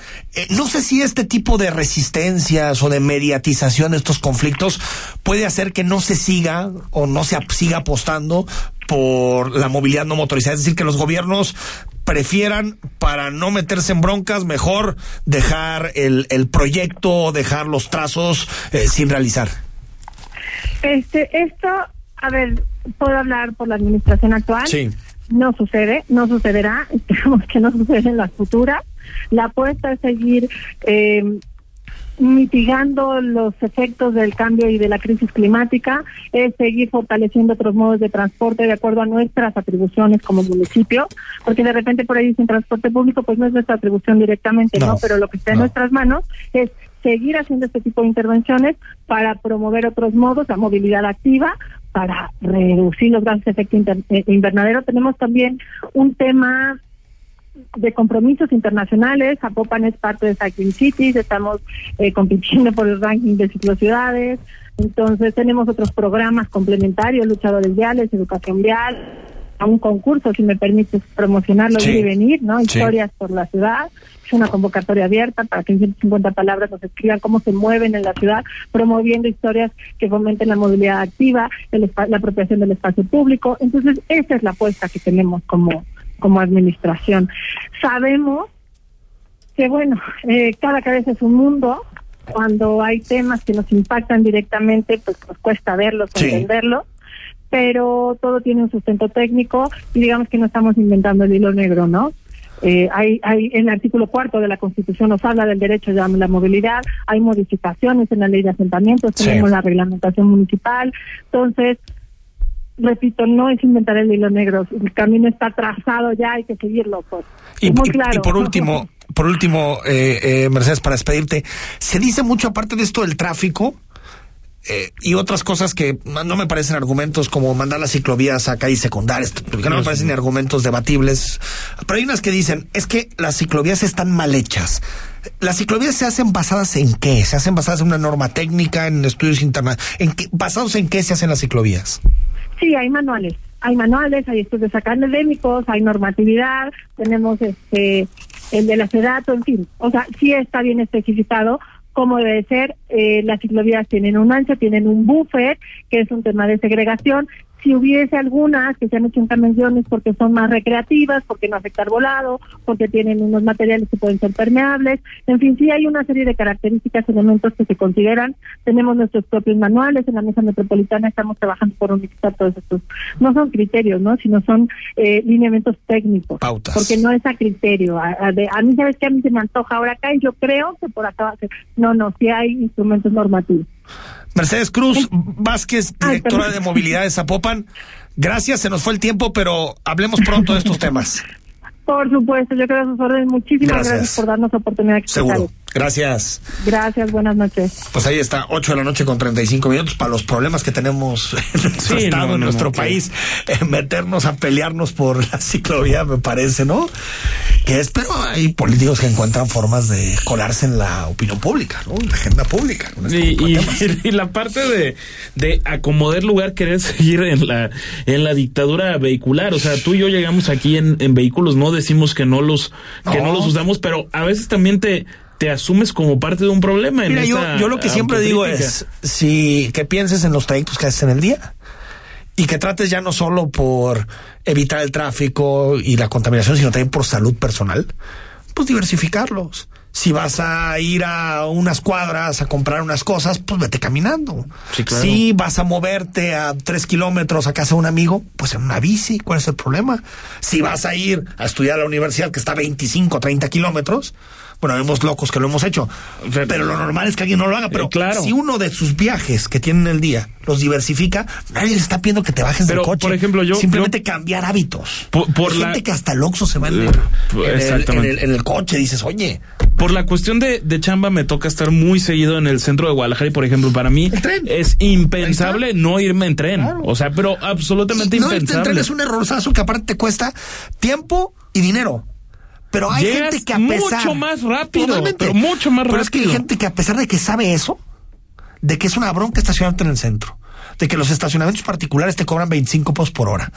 no sé si este tipo de resistencias o de mediatización de estos conflictos puede hacer que no se siga o no se siga apostando por la movilidad no motorizada. Es decir, que los gobiernos prefieran, para no meterse en broncas, mejor dejar el, el proyecto, dejar los trazos eh, sin realizar. Este, esto, a ver, puedo hablar por la administración actual. Sí. No sucede, no sucederá, esperamos que no suceda en la futura. La apuesta es seguir eh, mitigando los efectos del cambio y de la crisis climática, es seguir fortaleciendo otros modos de transporte de acuerdo a nuestras atribuciones como municipio, porque de repente por ahí dicen transporte público, pues no es nuestra atribución directamente, ¿no? Pero lo que está en nuestras manos es seguir haciendo este tipo de intervenciones para promover otros modos, la movilidad activa, para reducir los gases de efecto eh, invernadero. Tenemos también un tema de compromisos internacionales. Zapopan es parte de Cycling Cities, estamos eh, compitiendo por el ranking de ciclociudades. Entonces tenemos otros programas complementarios, luchadores viales, educación vial, a un concurso, si me permites promocionarlo y venir, ¿no? Historias por la ciudad. Es una convocatoria abierta para que en 150 palabras nos escriban cómo se mueven en la ciudad, promoviendo historias que fomenten la movilidad activa, la apropiación del espacio público. Entonces, esa es la apuesta que tenemos como, como administración. Sabemos que, bueno, eh, cada cabeza es un mundo. Cuando hay temas que nos impactan directamente, pues nos cuesta verlos, entenderlos pero todo tiene un sustento técnico y digamos que no estamos inventando el hilo negro, ¿no? Eh, hay, hay en el artículo cuarto de la Constitución nos habla del derecho a la movilidad, hay modificaciones en la ley de asentamientos, tenemos la reglamentación municipal, entonces repito, no es inventar el hilo negro, el camino está trazado ya, hay que seguirlo. Pues. Y, por último, por último, eh, eh, Mercedes, para despedirte, se dice mucho aparte de esto del tráfico. Eh, y otras cosas que no me parecen argumentos como mandar las ciclovías a calles secundarias, porque no me parecen ni argumentos debatibles. Pero hay unas que dicen, es que las ciclovías están mal hechas. ¿Las ciclovías se hacen basadas en qué? ¿Se hacen basadas en una norma técnica, en estudios internacionales? ¿En qué, ¿Basados en qué se hacen las ciclovías? Sí, hay manuales. Hay manuales, hay estudios académicos, hay normatividad, tenemos este el de la SEDATO, en fin. O sea, sí está bien especificado cómo debe ser. Eh, las ciclovías tienen un ancho, tienen un buffer, que es un tema de segregación si hubiese algunas que se han hecho intervenciones porque son más recreativas, porque no afecta al volado, porque tienen unos materiales que pueden ser permeables, en fin, sí hay una serie de características, elementos que se consideran. Tenemos nuestros propios manuales, en la mesa metropolitana estamos trabajando por unificar todos estos. No son criterios, ¿no? Sino son eh, lineamientos técnicos. Pautas. Porque no es a criterio. A, a, de, a mí, ¿sabes que A mí se me antoja ahora acá y yo creo que por acá va a ser. No, no, sí hay instrumentos normativos. Mercedes Cruz Vázquez, directora de movilidad de Zapopan. Gracias, se nos fue el tiempo, pero hablemos pronto de estos temas. Por supuesto, yo creo a sus órdenes. Muchísimas gracias, gracias por darnos la oportunidad de Seguro. Gracias. Gracias, buenas noches. Pues ahí está, 8 de la noche con 35 minutos para los problemas que tenemos en nuestro sí, estado, no, en nuestro no, país. Eh, meternos a pelearnos por la ciclovía, me parece, ¿no? Que es, pero hay políticos que encuentran formas de colarse en la opinión pública, ¿no? En la agenda pública. Este y, y, y, la parte de, de acomodar lugar, querer seguir en la, en la dictadura vehicular. O sea, tú y yo llegamos aquí en, en vehículos, no decimos que no los, que no los usamos, pero a veces también te te asumes como parte de un problema. En Mira, yo, yo lo que siempre digo es, si que pienses en los trayectos que haces en el día y que trates ya no solo por evitar el tráfico y la contaminación, sino también por salud personal, pues diversificarlos. Si vas a ir a unas cuadras a comprar unas cosas, pues vete caminando. Sí, claro. Si vas a moverte a tres kilómetros a casa de un amigo, pues en una bici, ¿cuál es el problema? Si vas a ir a estudiar a la universidad que está a 25, 30 kilómetros, bueno, vemos locos que lo hemos hecho, pero lo normal es que alguien no lo haga. Pero eh, claro. si uno de sus viajes que tiene en el día los diversifica, nadie le está pidiendo que te bajes pero, del coche. Por ejemplo, yo simplemente yo, cambiar hábitos. Por, por Hay la, gente que hasta el Oxxo se va en el, en el, en el, coche, dices, oye. Por la cuestión de, de chamba me toca estar muy seguido en el centro de Guadalajara y por ejemplo para mí es impensable no irme en tren. Claro. O sea, pero absolutamente Y no irte en impensable. tren es un errorzazo que aparte te cuesta tiempo y dinero. Pero hay Llegas gente que a pesar mucho más rápido, Totalmente. pero mucho más Pero es que hay rápido. gente que a pesar de que sabe eso, de que es una bronca estacionarte en el centro, de que los estacionamientos particulares te cobran 25 pesos por hora.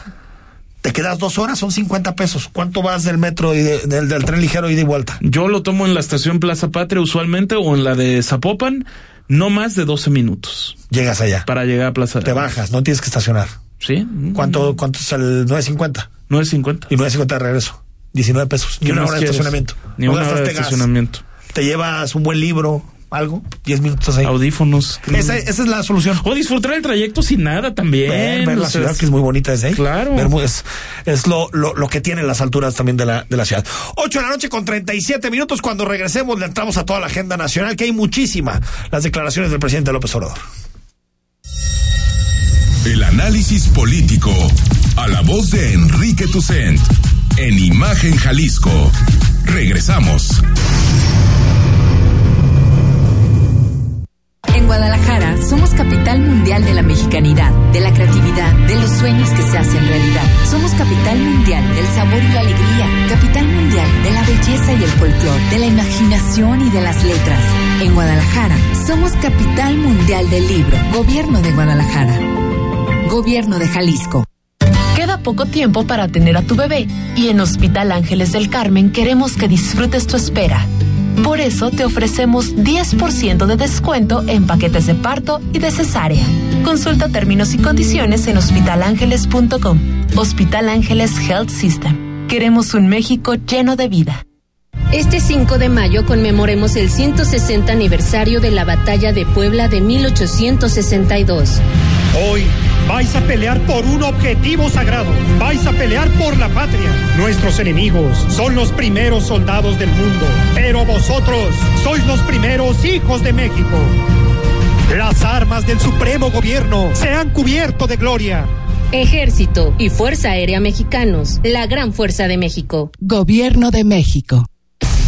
Te quedas dos horas, son 50 pesos. ¿Cuánto vas del metro y de- del, del tren ligero ida y vuelta? Yo lo tomo en la estación Plaza Patria usualmente o en la de Zapopan, no más de 12 minutos Llegas allá. para llegar a Plaza. Te bajas, no tienes que estacionar. ¿Sí? ¿Cuánto, cuánto es el 9.50? 9.50. Y 9.50 de regreso. 19 pesos. Ni ¿Qué una hora de estacionamiento. Ni No una hora de gas. estacionamiento. Te llevas un buen libro, algo, 10 minutos ahí. Audífonos. Esa, esa es la solución. O disfrutar el trayecto sin nada también. Ver, la sea, ciudad que es muy bonita desde ahí. Claro. Ver es es lo, lo, lo que tienen las alturas también de la, de la ciudad. 8 de la noche con 37 minutos. Cuando regresemos le entramos a toda la agenda nacional, que hay muchísima. Las declaraciones del presidente López Obrador. El análisis político. A la voz de Enrique Tucent. En Imagen Jalisco. Regresamos. En Guadalajara somos capital mundial de la mexicanidad, de la creatividad, de los sueños que se hacen realidad. Somos capital mundial del sabor y la alegría, capital mundial de la belleza y el folclor, de la imaginación y de las letras. En Guadalajara somos capital mundial del libro, gobierno de Guadalajara, gobierno de Jalisco. Poco tiempo para tener a tu bebé y en Hospital Ángeles del Carmen queremos que disfrutes tu espera. Por eso te ofrecemos 10% de descuento en paquetes de parto y de cesárea. Consulta términos y condiciones en hospitalangeles.com. Hospital Ángeles Health System. Queremos un México lleno de vida. Este 5 de mayo conmemoremos el 160 aniversario de la Batalla de Puebla de 1862. Hoy vais a pelear por un objetivo sagrado. Vais a pelear por la patria. Nuestros enemigos son los primeros soldados del mundo, pero vosotros sois los primeros hijos de México. Las armas del supremo gobierno se han cubierto de gloria. Ejército y Fuerza Aérea Mexicanos, la gran fuerza de México. Gobierno de México.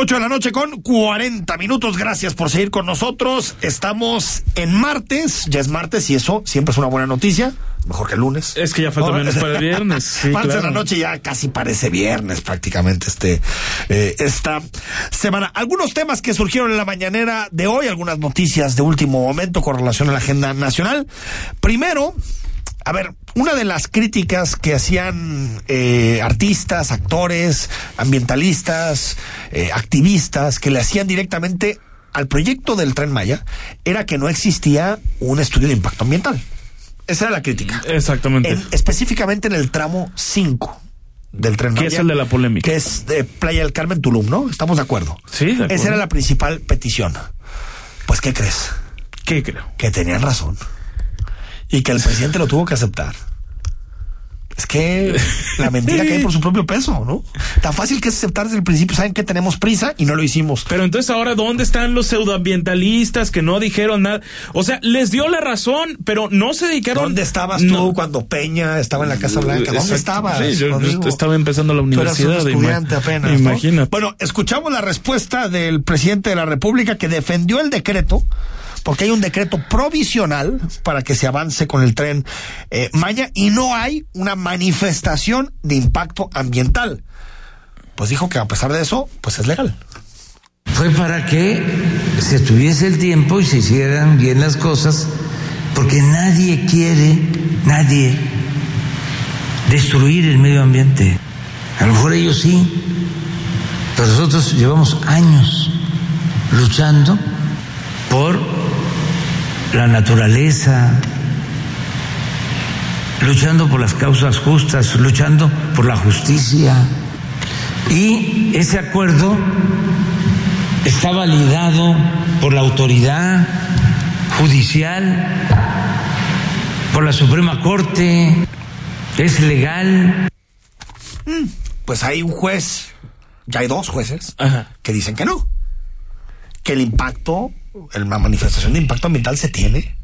8 de la noche con 40 minutos. Gracias por seguir con nosotros. Estamos en martes. Ya es martes y eso siempre es una buena noticia. Mejor que el lunes. Es que ya falta menos para el viernes. Sí, martes claro. de la noche ya casi parece viernes prácticamente este eh, esta semana. Algunos temas que surgieron en la mañanera de hoy, algunas noticias de último momento con relación a la agenda nacional. Primero, a ver, una de las críticas que hacían eh, artistas, actores, ambientalistas, eh, activistas, que le hacían directamente al proyecto del tren Maya, era que no existía un estudio de impacto ambiental. Esa era la crítica. Exactamente. En- específicamente en el tramo 5 del tren Que Maya. es el de la polémica. Que es de Playa del Carmen, Tulum, ¿no? Estamos de acuerdo. Sí, de acuerdo. Esa era la principal petición. Pues, ¿qué crees? ¿Qué creo? Que tenían razón. Y que el presidente lo tuvo que aceptar. Es que la mentira cae por su propio peso, ¿no? Tan fácil que es aceptar desde el principio. Saben que tenemos prisa y no lo hicimos. Pero entonces ahora, ¿dónde están los pseudoambientalistas que no dijeron nada? O sea, les dio la razón, pero no se dedicaron. ¿Dónde estabas tú cuando Peña estaba en la Casa Blanca? ¿Dónde Exacto. estabas? Sí, yo- estaba empezando la universidad. un estudiante ima- apenas. ¿no? Imagínate. Bueno, escuchamos la respuesta del presidente de la República que defendió el decreto, porque hay un decreto provisional para que se avance con el tren eh, Maya y no hay una manifestación de impacto ambiental. Pues dijo que a pesar de eso, pues es legal. fue para que se tuviese el tiempo y se hicieran bien las cosas, porque nadie quiere, nadie, destruir el medio ambiente. A lo mejor ellos sí, pero nosotros llevamos años luchando por la naturaleza, luchando por las causas justas, luchando por la justicia. Y ese acuerdo está validado por la autoridad judicial, por la Suprema Corte, es legal. Pues hay un juez, ya hay dos jueces, que dicen que no. Que el impacto, la manifestación de impacto ambiental se tiene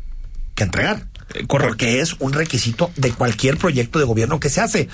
que entregar. Porque es un requisito de cualquier proyecto de gobierno que se hace.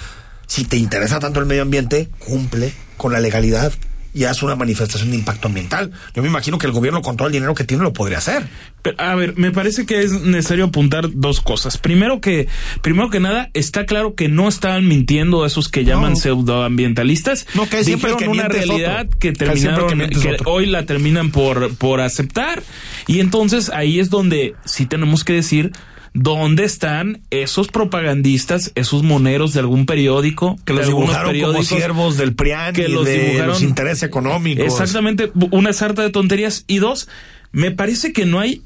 Si te interesa tanto el medio ambiente, cumple con la legalidad y haz una manifestación de impacto ambiental. Yo me imagino que el gobierno con todo el dinero que tiene lo podría hacer. Pero, a ver, me parece que es necesario apuntar dos cosas. Primero que, primero que nada, está claro que no estaban mintiendo esos que llaman pseudoambientalistas. No, que siempre Dijeron que una realidad otro. que terminaron, que hoy la terminan por, por aceptar. Y entonces ahí es donde sí tenemos que decir dónde están esos propagandistas, esos moneros de algún periódico, Que los dibujaron como siervos del PRIAN que y los de dibujaron- los intereses económicos. Exactamente, una sarta de tonterías. Y dos, me parece que no hay,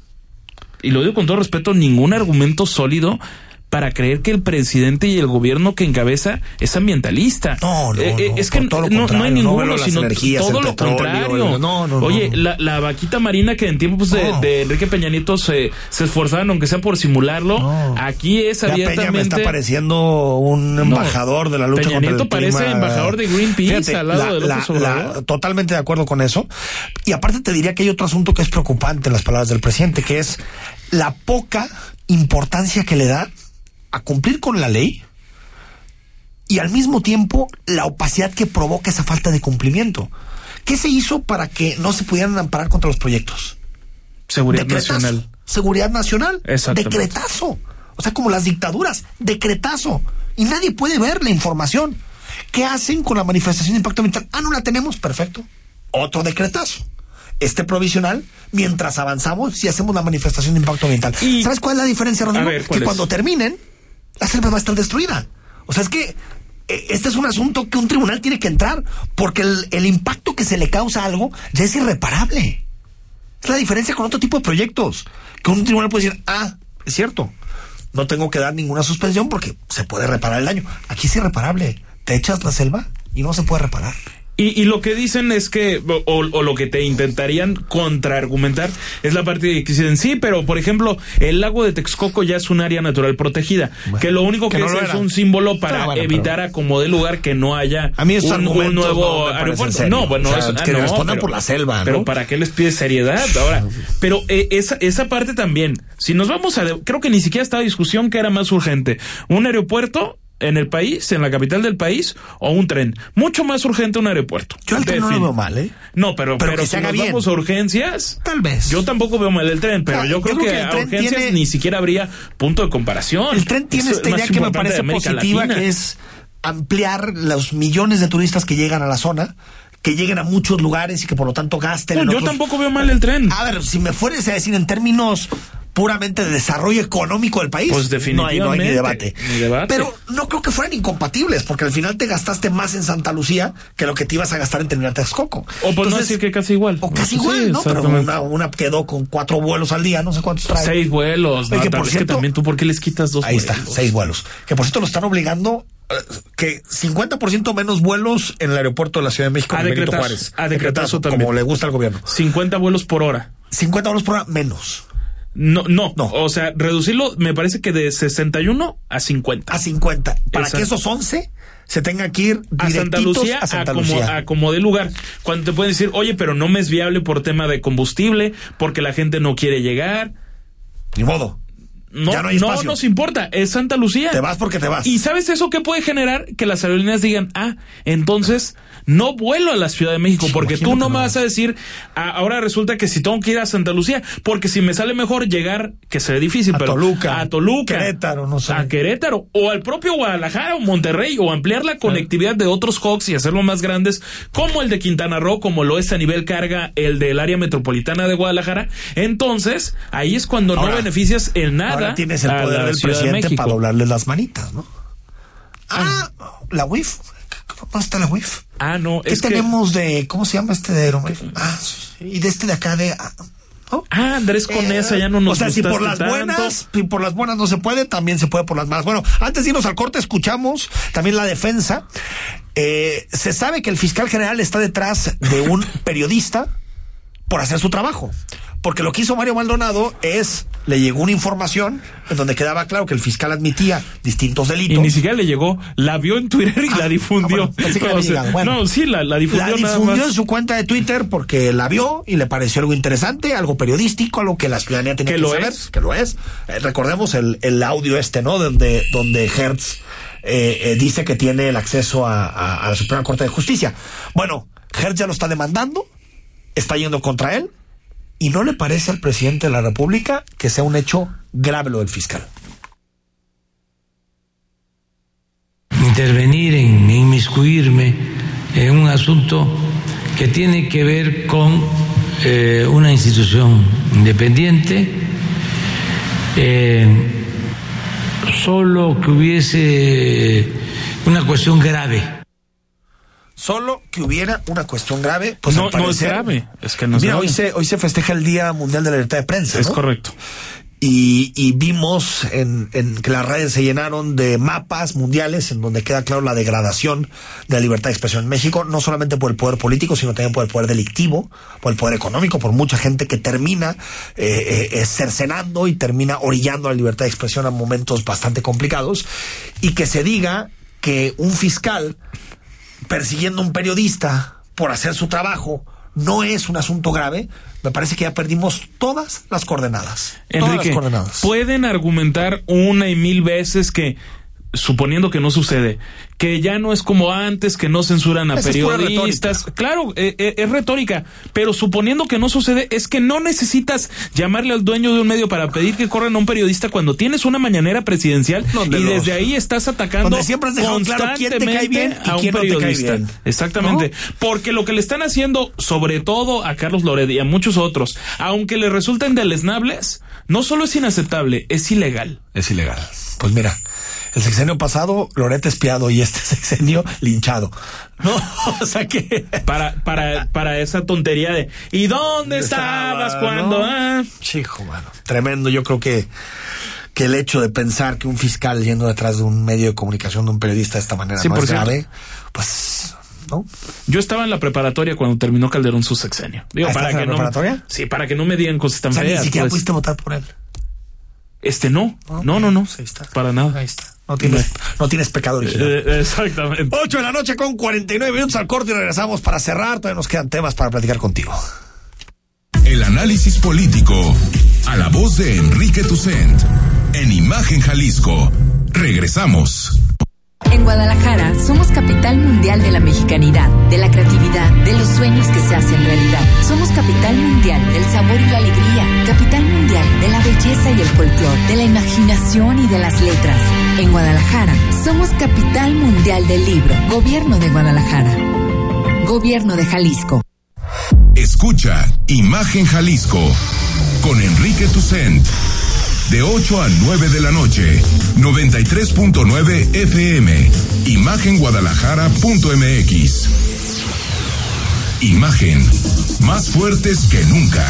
y lo digo con todo respeto, ningún argumento sólido para creer que el presidente y el gobierno que encabeza es ambientalista. No, no, Eh, eh, no, es que todo no, no hay no ninguno, sino energías, todo lo petróleo, contrario. no, no, Oye. La, la vaquita marina que en tiempos de, Enrique Peña Nieto se, se esforzaban, aunque sea por simularlo, aquí es Ya Peña me abiertamente... está pareciendo un embajador de la lucha Peña contra Nieto el parece clima. embajador de Greenpeace Fíjate, al lado la- de la- totalmente de acuerdo con eso. Y aparte te diría que hay otro asunto que es preocupante en las palabras del presidente, que es la poca importancia que le da a cumplir con la ley y al mismo tiempo la opacidad que provoca esa falta de cumplimiento. ¿Qué se hizo para que no se pudieran amparar contra los proyectos? Seguridad Decretazo. nacional. Seguridad nacional. Decretazo. O sea, como las dictaduras. Decretazo. Y nadie puede ver la información. ¿Qué hacen con la manifestación de impacto ambiental? Ah, no la tenemos. Perfecto. Otro decretazo. Este provisional, mientras avanzamos, si hacemos la manifestación de impacto ambiental. ¿Sabes cuál es la diferencia, Rodrigo? A ver, ¿cuál que cuando terminen, la selva va a estar destruida. O sea, es que eh, este es un asunto que un tribunal tiene que entrar, porque el, el impacto que se le causa a algo ya es irreparable. Es la diferencia con otro tipo de proyectos, que un tribunal puede decir, ah, es cierto, no tengo que dar ninguna suspensión porque se puede reparar el daño. Aquí es irreparable. Te echas la selva y no se puede reparar. Y, y, lo que dicen es que, o, o, lo que te intentarían contraargumentar, es la parte de que dicen, sí, pero por ejemplo, el lago de Texcoco ya es un área natural protegida, bueno, que lo único que, que no es, es un símbolo para bueno, evitar pero... a como de lugar que no haya a mí un, un, nuevo no aeropuerto. No, bueno, o sea, eso, que ah, no, respondan pero, por la selva, ¿no? Pero ¿para qué les pide seriedad ahora? Pero eh, esa, esa parte también, si nos vamos a, creo que ni siquiera estaba discusión que era más urgente, un aeropuerto en el país, en la capital del país, o un tren. Mucho más urgente un aeropuerto. Yo el tren no lo veo mal, ¿eh? No, pero, pero, pero que si se haga nos bien. vamos a urgencias, tal vez. Yo tampoco veo mal el tren, pero Ah, yo, creo yo creo que, que a urgencias tiene- ni siquiera habría punto de comparación. El tren tiene Es esta idea que me parece positiva, Latina. que es ampliar los millones de turistas que llegan a la zona, que lleguen a muchos lugares y que por lo tanto gasten. No, en yo otros- tampoco veo mal el tren. A ver, si me fueres a decir en términos puramente de desarrollo económico del país, Pues no hay, no hay ni definitivamente, debate. ni debate. Pero no creo que fueran incompatibles, porque al final te gastaste más en Santa Lucía que lo que te ibas a gastar en terminar Texcoco. O por no Entonces, decir que casi igual. o casi Sí, igual, ¿no? Pero una, una quedó con cuatro vuelos al día, no sé cuántos trae. Seis vuelos. Oye, no, que por que cierto- también tú, ¿por qué les quitas dos Ahí vuelos? está, seis vuelos. Que por cierto lo están obligando que 50% menos vuelos en el aeropuerto de la Ciudad de México A en Benito Juárez. a decretazo también. Como le gusta al gobierno. 50 vuelos por hora. 50 vuelos por hora menos. No, no, O sea, reducirlo me parece que de 61 a 50. A 50. Para Exacto. que esos 11 se tengan que ir a Santa Lucía, a Santa como, Lucía. a como de lugar. Cuando te pueden decir, oye, pero no me es viable por tema de combustible, porque la gente no quiere llegar. Ni modo. No, Ya no hay espacio. nos importa, es Santa Lucía. Te vas porque te vas. ¿Y sabes eso qué puede generar? Que las aerolíneas digan, ah, entonces no vuelo a la Ciudad de México, porque tú no me vas a decir, ah, ahora resulta que si tengo que ir a Santa Lucía, porque si me sale mejor llegar, que se ve difícil, A pero Toluca, a Toluca, Querétaro, no sé. a Querétaro, o al propio Guadalajara o Monterrey, o ampliar la conectividad de otros Hawks y hacerlo más grandes, como el de Quintana Roo, como lo es a nivel carga el del área metropolitana de Guadalajara, entonés ahí es cuando Ahora- no beneficias en nada Ahora tienes el poder del de presidente para doblarle las manitas, ¿no? Ah, la WIF. ¿Cómo está la WIF? Ah, no, ¿Qué es que- tenemos de, cómo se llama este de Aeromef? Ah, y de este de acá de... ah, ¿no? Ah, Andrés Conesa, Eh, ya no nos O sea, si por gustaste las tanto. buenas, si por las buenas no se puede, también se puede por las malas. Bueno, antes de irnos al corte, escuchamos también la defensa. Eh, se sabe que el fiscal general está detrás de un periodista por hacer su trabajo. Porque lo que hizo Mario Maldonado es, le llegó una información en donde quedaba claro que el fiscal admitía distintos Y delitos. ni siquiera le llegó, la vio en Twitter y la difundió. Ah, bueno, pensé que le O había sea, llegado. Bueno. no, sí, la, la difundió La nada difundió más. en su cuenta de Twitter porque la vio y le pareció algo interesante, algo periodístico, algo que la ciudadanía tenía Que que, lo saber, es. que lo es. Eh, recordemos el, el audio este, ¿no? Donde, donde Hertz eh, eh, dice que tiene el acceso a, a- a la Suprema Corte de Justicia. Bueno, Hertz ya lo está demandando, está yendo contra él, y no le parece al presidente de la República que sea un hecho grave lo del fiscal. intervenir, en inmiscuirme en un asunto que tiene que ver con eh, una institución independiente, eh, solo que hubiese una cuestión grave. Solo que hubiera una cuestión grave, pues no, no es grave. Es que no es Mira, grave. hoy se, hoy se festeja el Día Mundial de la Libertad de Prensa. Es ¿no? correcto. Y, y vimos en, en que las redes se llenaron de mapas mundiales en donde queda claro la degradación de la libertad de expresión en México, no solamente por el poder político, sino también por el poder delictivo, por el poder económico, por mucha gente que termina eh, eh, cercenando y termina orillando la libertad de expresión a momentos bastante complicados. Y que se diga que un fiscal persiguiendo a un periodista por hacer su trabajo no es un asunto grave, me parece que ya perdimos todas las coordenadas. todas Enrique, las coordenadas. pueden argumentar una y mil veces que, suponiendo que no sucede, que ya no es como antes, que no censuran a Esa es pura periodistas. Claro, eh, eh, es retórica, pero suponiendo que no sucede, es que no necesitas llamarle al dueño de un medio para pedir que corran a un periodista cuando tienes una mañanera presidencial Donde y los- desde ahí estás atacando donde siempre has dejado claro quién te cae bien y constantemente a un quién no te cae periodista. bien. Exactamente. Porque lo que le están haciendo, sobre todo a Carlos Loret y a muchos otros, aunque le resulten deleznables, no solo es inaceptable, es ilegal. Es ilegal. Pues mira, El sexenio pasado, Loreta espiado y este sexenio linchado. No, o sea que. Para, para, para esa tontería de ¿y dónde estabas cuando? ¿no? ah? Chico, mano. Tremendo. Yo creo que, que el hecho de pensar que un fiscal yendo detrás de un medio de comunicación de un periodista de esta manera Sí, no por es cierto. grave, pues, ¿no? Yo estaba en la preparatoria cuando terminó Calderón su sexenio. Digo, Ah, para ¿estás en que la no. preparatoria? Sí, para que no me digan cosas tan O sea, ni feas. siquiera pues. pudiste votar por él. Este no. No, no, no. Para nada. Ahí está. No tienes, no tienes pecado original. Eh, exactamente. 8 de la noche con 49 minutos al corte y regresamos para cerrar. Todavía nos quedan temas para platicar contigo. El análisis político a la voz de Enrique Tucent en Imagen Jalisco. Regresamos. En Guadalajara somos capital mundial de la mexicanidad, de la creatividad, de los sueños que se hacen realidad. Somos capital mundial del sabor y la alegría, capital mundial de la belleza y el folclor, de la imaginación y de las letras. En Guadalajara somos capital mundial del libro, gobierno de Guadalajara, gobierno de Jalisco. Escucha Imagen Jalisco con Enrique Tucent. De 8 a 9 de la noche, 93.9 FM, imagenguadalajara.mx. Imagen, más fuertes que nunca.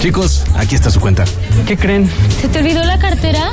Chicos, aquí está su cuenta. ¿Qué creen? ¿Se te olvidó la cartera?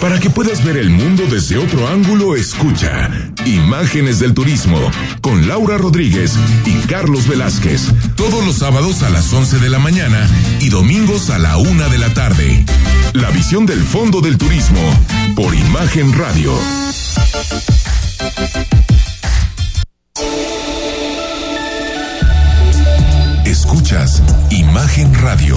Para que puedas ver el mundo desde otro ángulo, escucha Imágenes del Turismo con Laura Rodríguez y Carlos Velázquez. Todos los sábados a las 11 de la mañana y domingos a la una de la tarde. La visión del fondo del turismo por Imagen Radio. Escuchas Imagen Radio.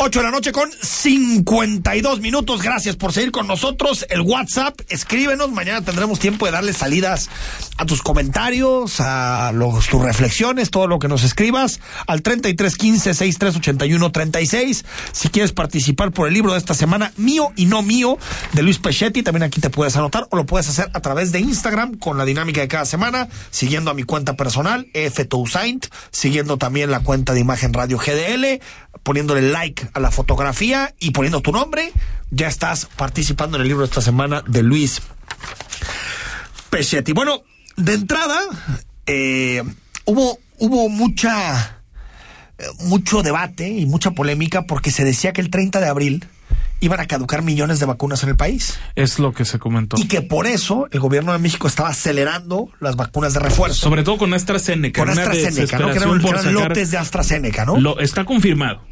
8 de la noche con 52 minutos. Gracias por seguir con nosotros. El WhatsApp, escríbenos. Mañana tendremos tiempo de darle salidas a tus comentarios, a tus reflexiones, todo lo que nos escribas. Al 3315 6381 36. Si quieres participar por el libro de esta semana, mío y no mío, de Luis Pechetti, también aquí te puedes anotar o lo puedes hacer a través de Instagram con la dinámica de cada semana, siguiendo a mi cuenta personal, F. Toussaint, siguiendo también la cuenta de Imagen Radio GDL, poniéndole like a la fotografía y poniendo tu nombre, ya estás participando en el libro de esta semana de Luis Pechetti. Bueno, de entrada, eh, hubo, hubo mucha, eh, mucho debate y mucha polémica porque se decía que el 30 de abril iban a caducar millones de vacunas en el país. Es lo que se comentó. Y que por eso el gobierno de México estaba acelerando las vacunas de refuerzo. Sobre todo con AstraZeneca. Con AstraZeneca, ¿no? Que eran, por eran lotes de AstraZeneca, ¿no? Lo, está confirmado.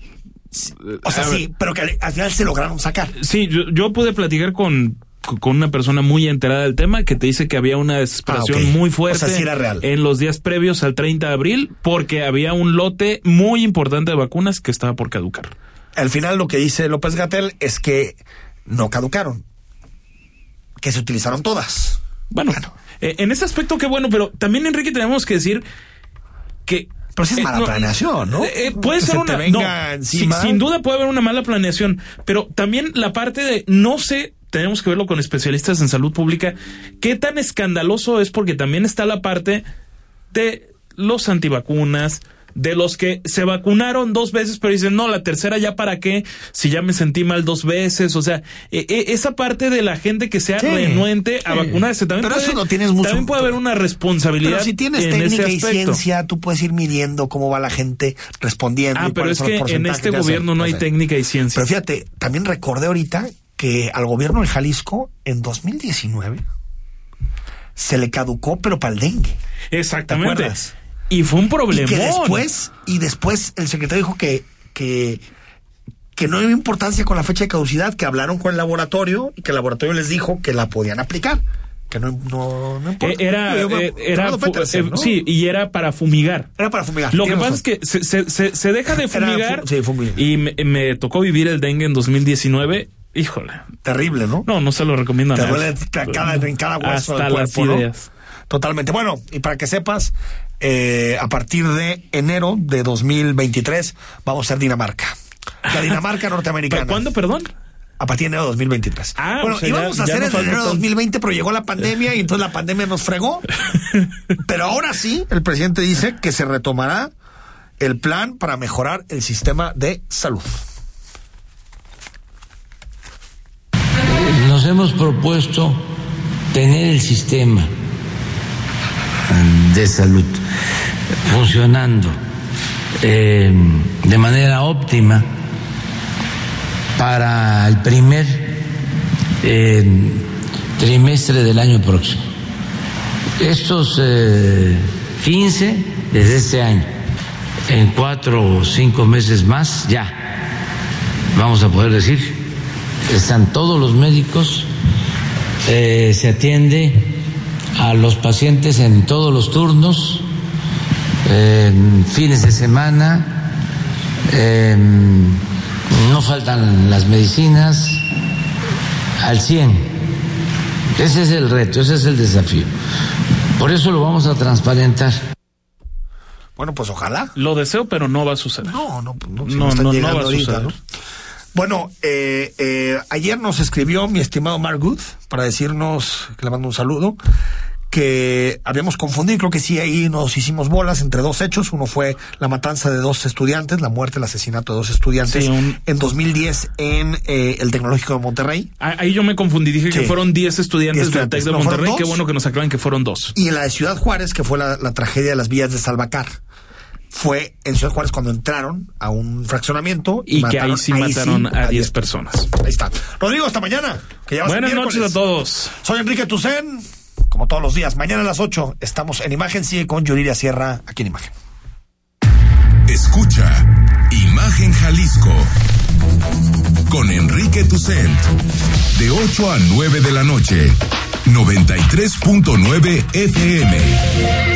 o sea, A ver. sí, pero que al, al final se lograron sacar. Sí, yo, yo pude platicar con, con una persona muy enterada del tema que te dice que había una desesperación Ah, muy O fuerte sea, sí era real. en los días previos al 30 de abril porque había un lote muy importante de vacunas que estaba por caducar. Al final lo que dice López Gatel es que no caducaron, que se utilizaron todas. Bueno, eh, en ese aspecto qué bueno, pero también Enrique tenemos que decir que Pero sí es Eh, mala no, planeación, ¿no? eh, puede Que ser se te una. venga no, encima. sin duda puede haber una mala planeación, pero también la parte de no sé. Tenemos que verlo con especialistas en salud pública. ¿Qué tan escandaloso es? Porque también está la parte de los antivacunas, de los que se vacunaron dos veces, pero dicen, no, la tercera ya para qué, si ya me sentí mal dos veces, o sea, e, e, esa parte de la gente que sea renuente a vacunarse, también, Pero puede, eso lo tienes mucho- también puede haber una responsabilidad Pero si tienes en técnica y ciencia, tú puedes ir midiendo cómo va la gente respondiendo. Ah, y pero es que en este que hacen. gobierno no hay técnica y ciencia. Pero fíjate, también recordé ahorita que al gobierno de Jalisco en 2019 se le caducó, pero para el dengue. Exactamente. ¿Te acuerdas? Y fue un Y problema. que después, y después el secretario dijo que, que, que no había importancia con la fecha de caducidad, que hablaron con el laboratorio y que el laboratorio les dijo que la podían aplicar. Que no, no, no importa. Era, eh, era, Petersen, eh, ¿no? sí, y era para fumigar. Era para fumigar. Lo que pasa es que se, se, se, se deja de fumigar. fu- sí, fumigar. Y me, me tocó vivir el dengue en 2019. Híjole. Terrible, ¿no? No, no se lo recomiendo a Te nadie. duele ca- cada, en cada hueso Hasta del cuerpo, las ¿no? ideas. Totalmente. Bueno, y para que sepas, eh, a partir de enero de 2023 vamos a ser Dinamarca. La Dinamarca norteamericana. ¿Cuándo, perdón? A partir de enero de 2023. Ah, bueno, o sea, íbamos ya- a hacer en enero de tanto. 2020, pero llegó la pandemia y entonces la pandemia nos fregó. pero ahora sí, el presidente dice que se retomará el plan para mejorar el sistema de salud. Nos hemos propuesto tener el sistema de salud funcionando eh, de manera óptima para el primer eh, trimestre del año próximo. Estos eh, 15 desde este año, en cuatro o cinco meses más ya vamos a poder decir, están todos los médicos, eh, se atiende a los pacientes en todos los turnos, en fines de semana, no faltan las medicinas al 100. Ese es el reto, ese es el desafío. Por eso lo vamos a transparentar. Bueno, pues ojalá. Lo deseo, pero no va a suceder. No, no, pues no, si no, va a ahorita, suceder. ¿no? Bueno, eh, eh, ayer nos escribió mi estimado Mark Good para decirnos, que le mando un saludo, que habíamos confundido, creo que sí, ahí nos hicimos bolas entre dos hechos. Uno fue la matanza de dos estudiantes, la muerte, el asesinato de dos estudiantes Sí, un- en 2010 en eh, el Tecnológico de Monterrey. Ah, Ahí yo me confundí, dije Sí. que fueron 10 estudiantes, 10 del TEC de ¿No fueron Monterrey. Qué bueno que nos aclaren que fueron dos. Y en la de Ciudad Juárez, que fue la, la tragedia de las vías de Salvacar, fue en Ciudad Juárez cuando entraron a un fraccionamiento Y que ahí sí mataron a 10 10 personas. Ahí está. Rodrigo, hasta mañana. Que ya Buenas noches a todos. Soy Enrique Tucen. Como todos los días, mañana a las 8 estamos en Imagen. Sigue con Yuriria Sierra aquí en Imagen. Escucha Imagen Jalisco con Enrique Tucent de 8 a 9 de la noche 93.9 FM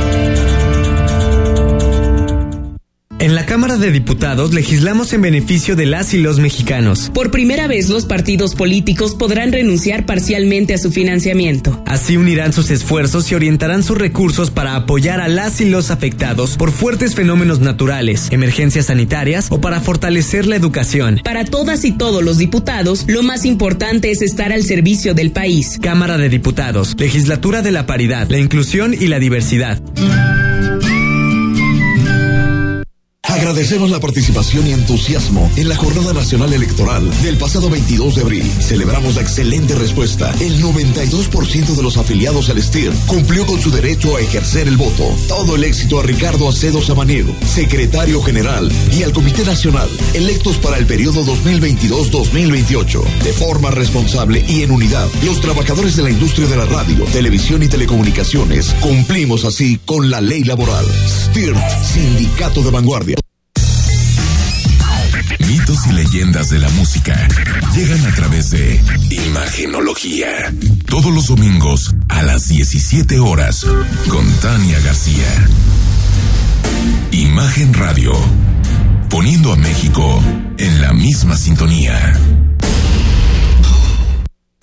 En la Cámara de Diputados legislamos en beneficio de las y los mexicanos. Por primera vez los partidos políticos podrán renunciar parcialmente a su financiamiento. Así unirán sus esfuerzos y orientarán sus recursos para apoyar a las y los afectados por fuertes fenómenos naturales, emergencias sanitarias o para fortalecer la educación. Para todas y todos los diputados, lo más importante es estar al servicio del país. Cámara de Diputados, Legislatura de la Paridad, la Inclusión y la Diversidad. Agradecemos la participación y entusiasmo en la Jornada Nacional Electoral del pasado 22 de abril. Celebramos la excelente respuesta. El 92% de los afiliados al STIR cumplió con su derecho a ejercer el voto. Todo el éxito a Ricardo Acedo Samaniego, secretario general, y al Comité Nacional, electos para el periodo 2022-2028. De forma responsable y en unidad, los trabajadores de la industria de la radio, televisión y telecomunicaciones cumplimos así con la ley laboral. STIR, Sindicato de Vanguardia. Mitos y leyendas de la música llegan a través de Imagenología. Todos los domingos a las 17 horas con Tania García. Imagen Radio. Poniendo a México en la misma sintonía.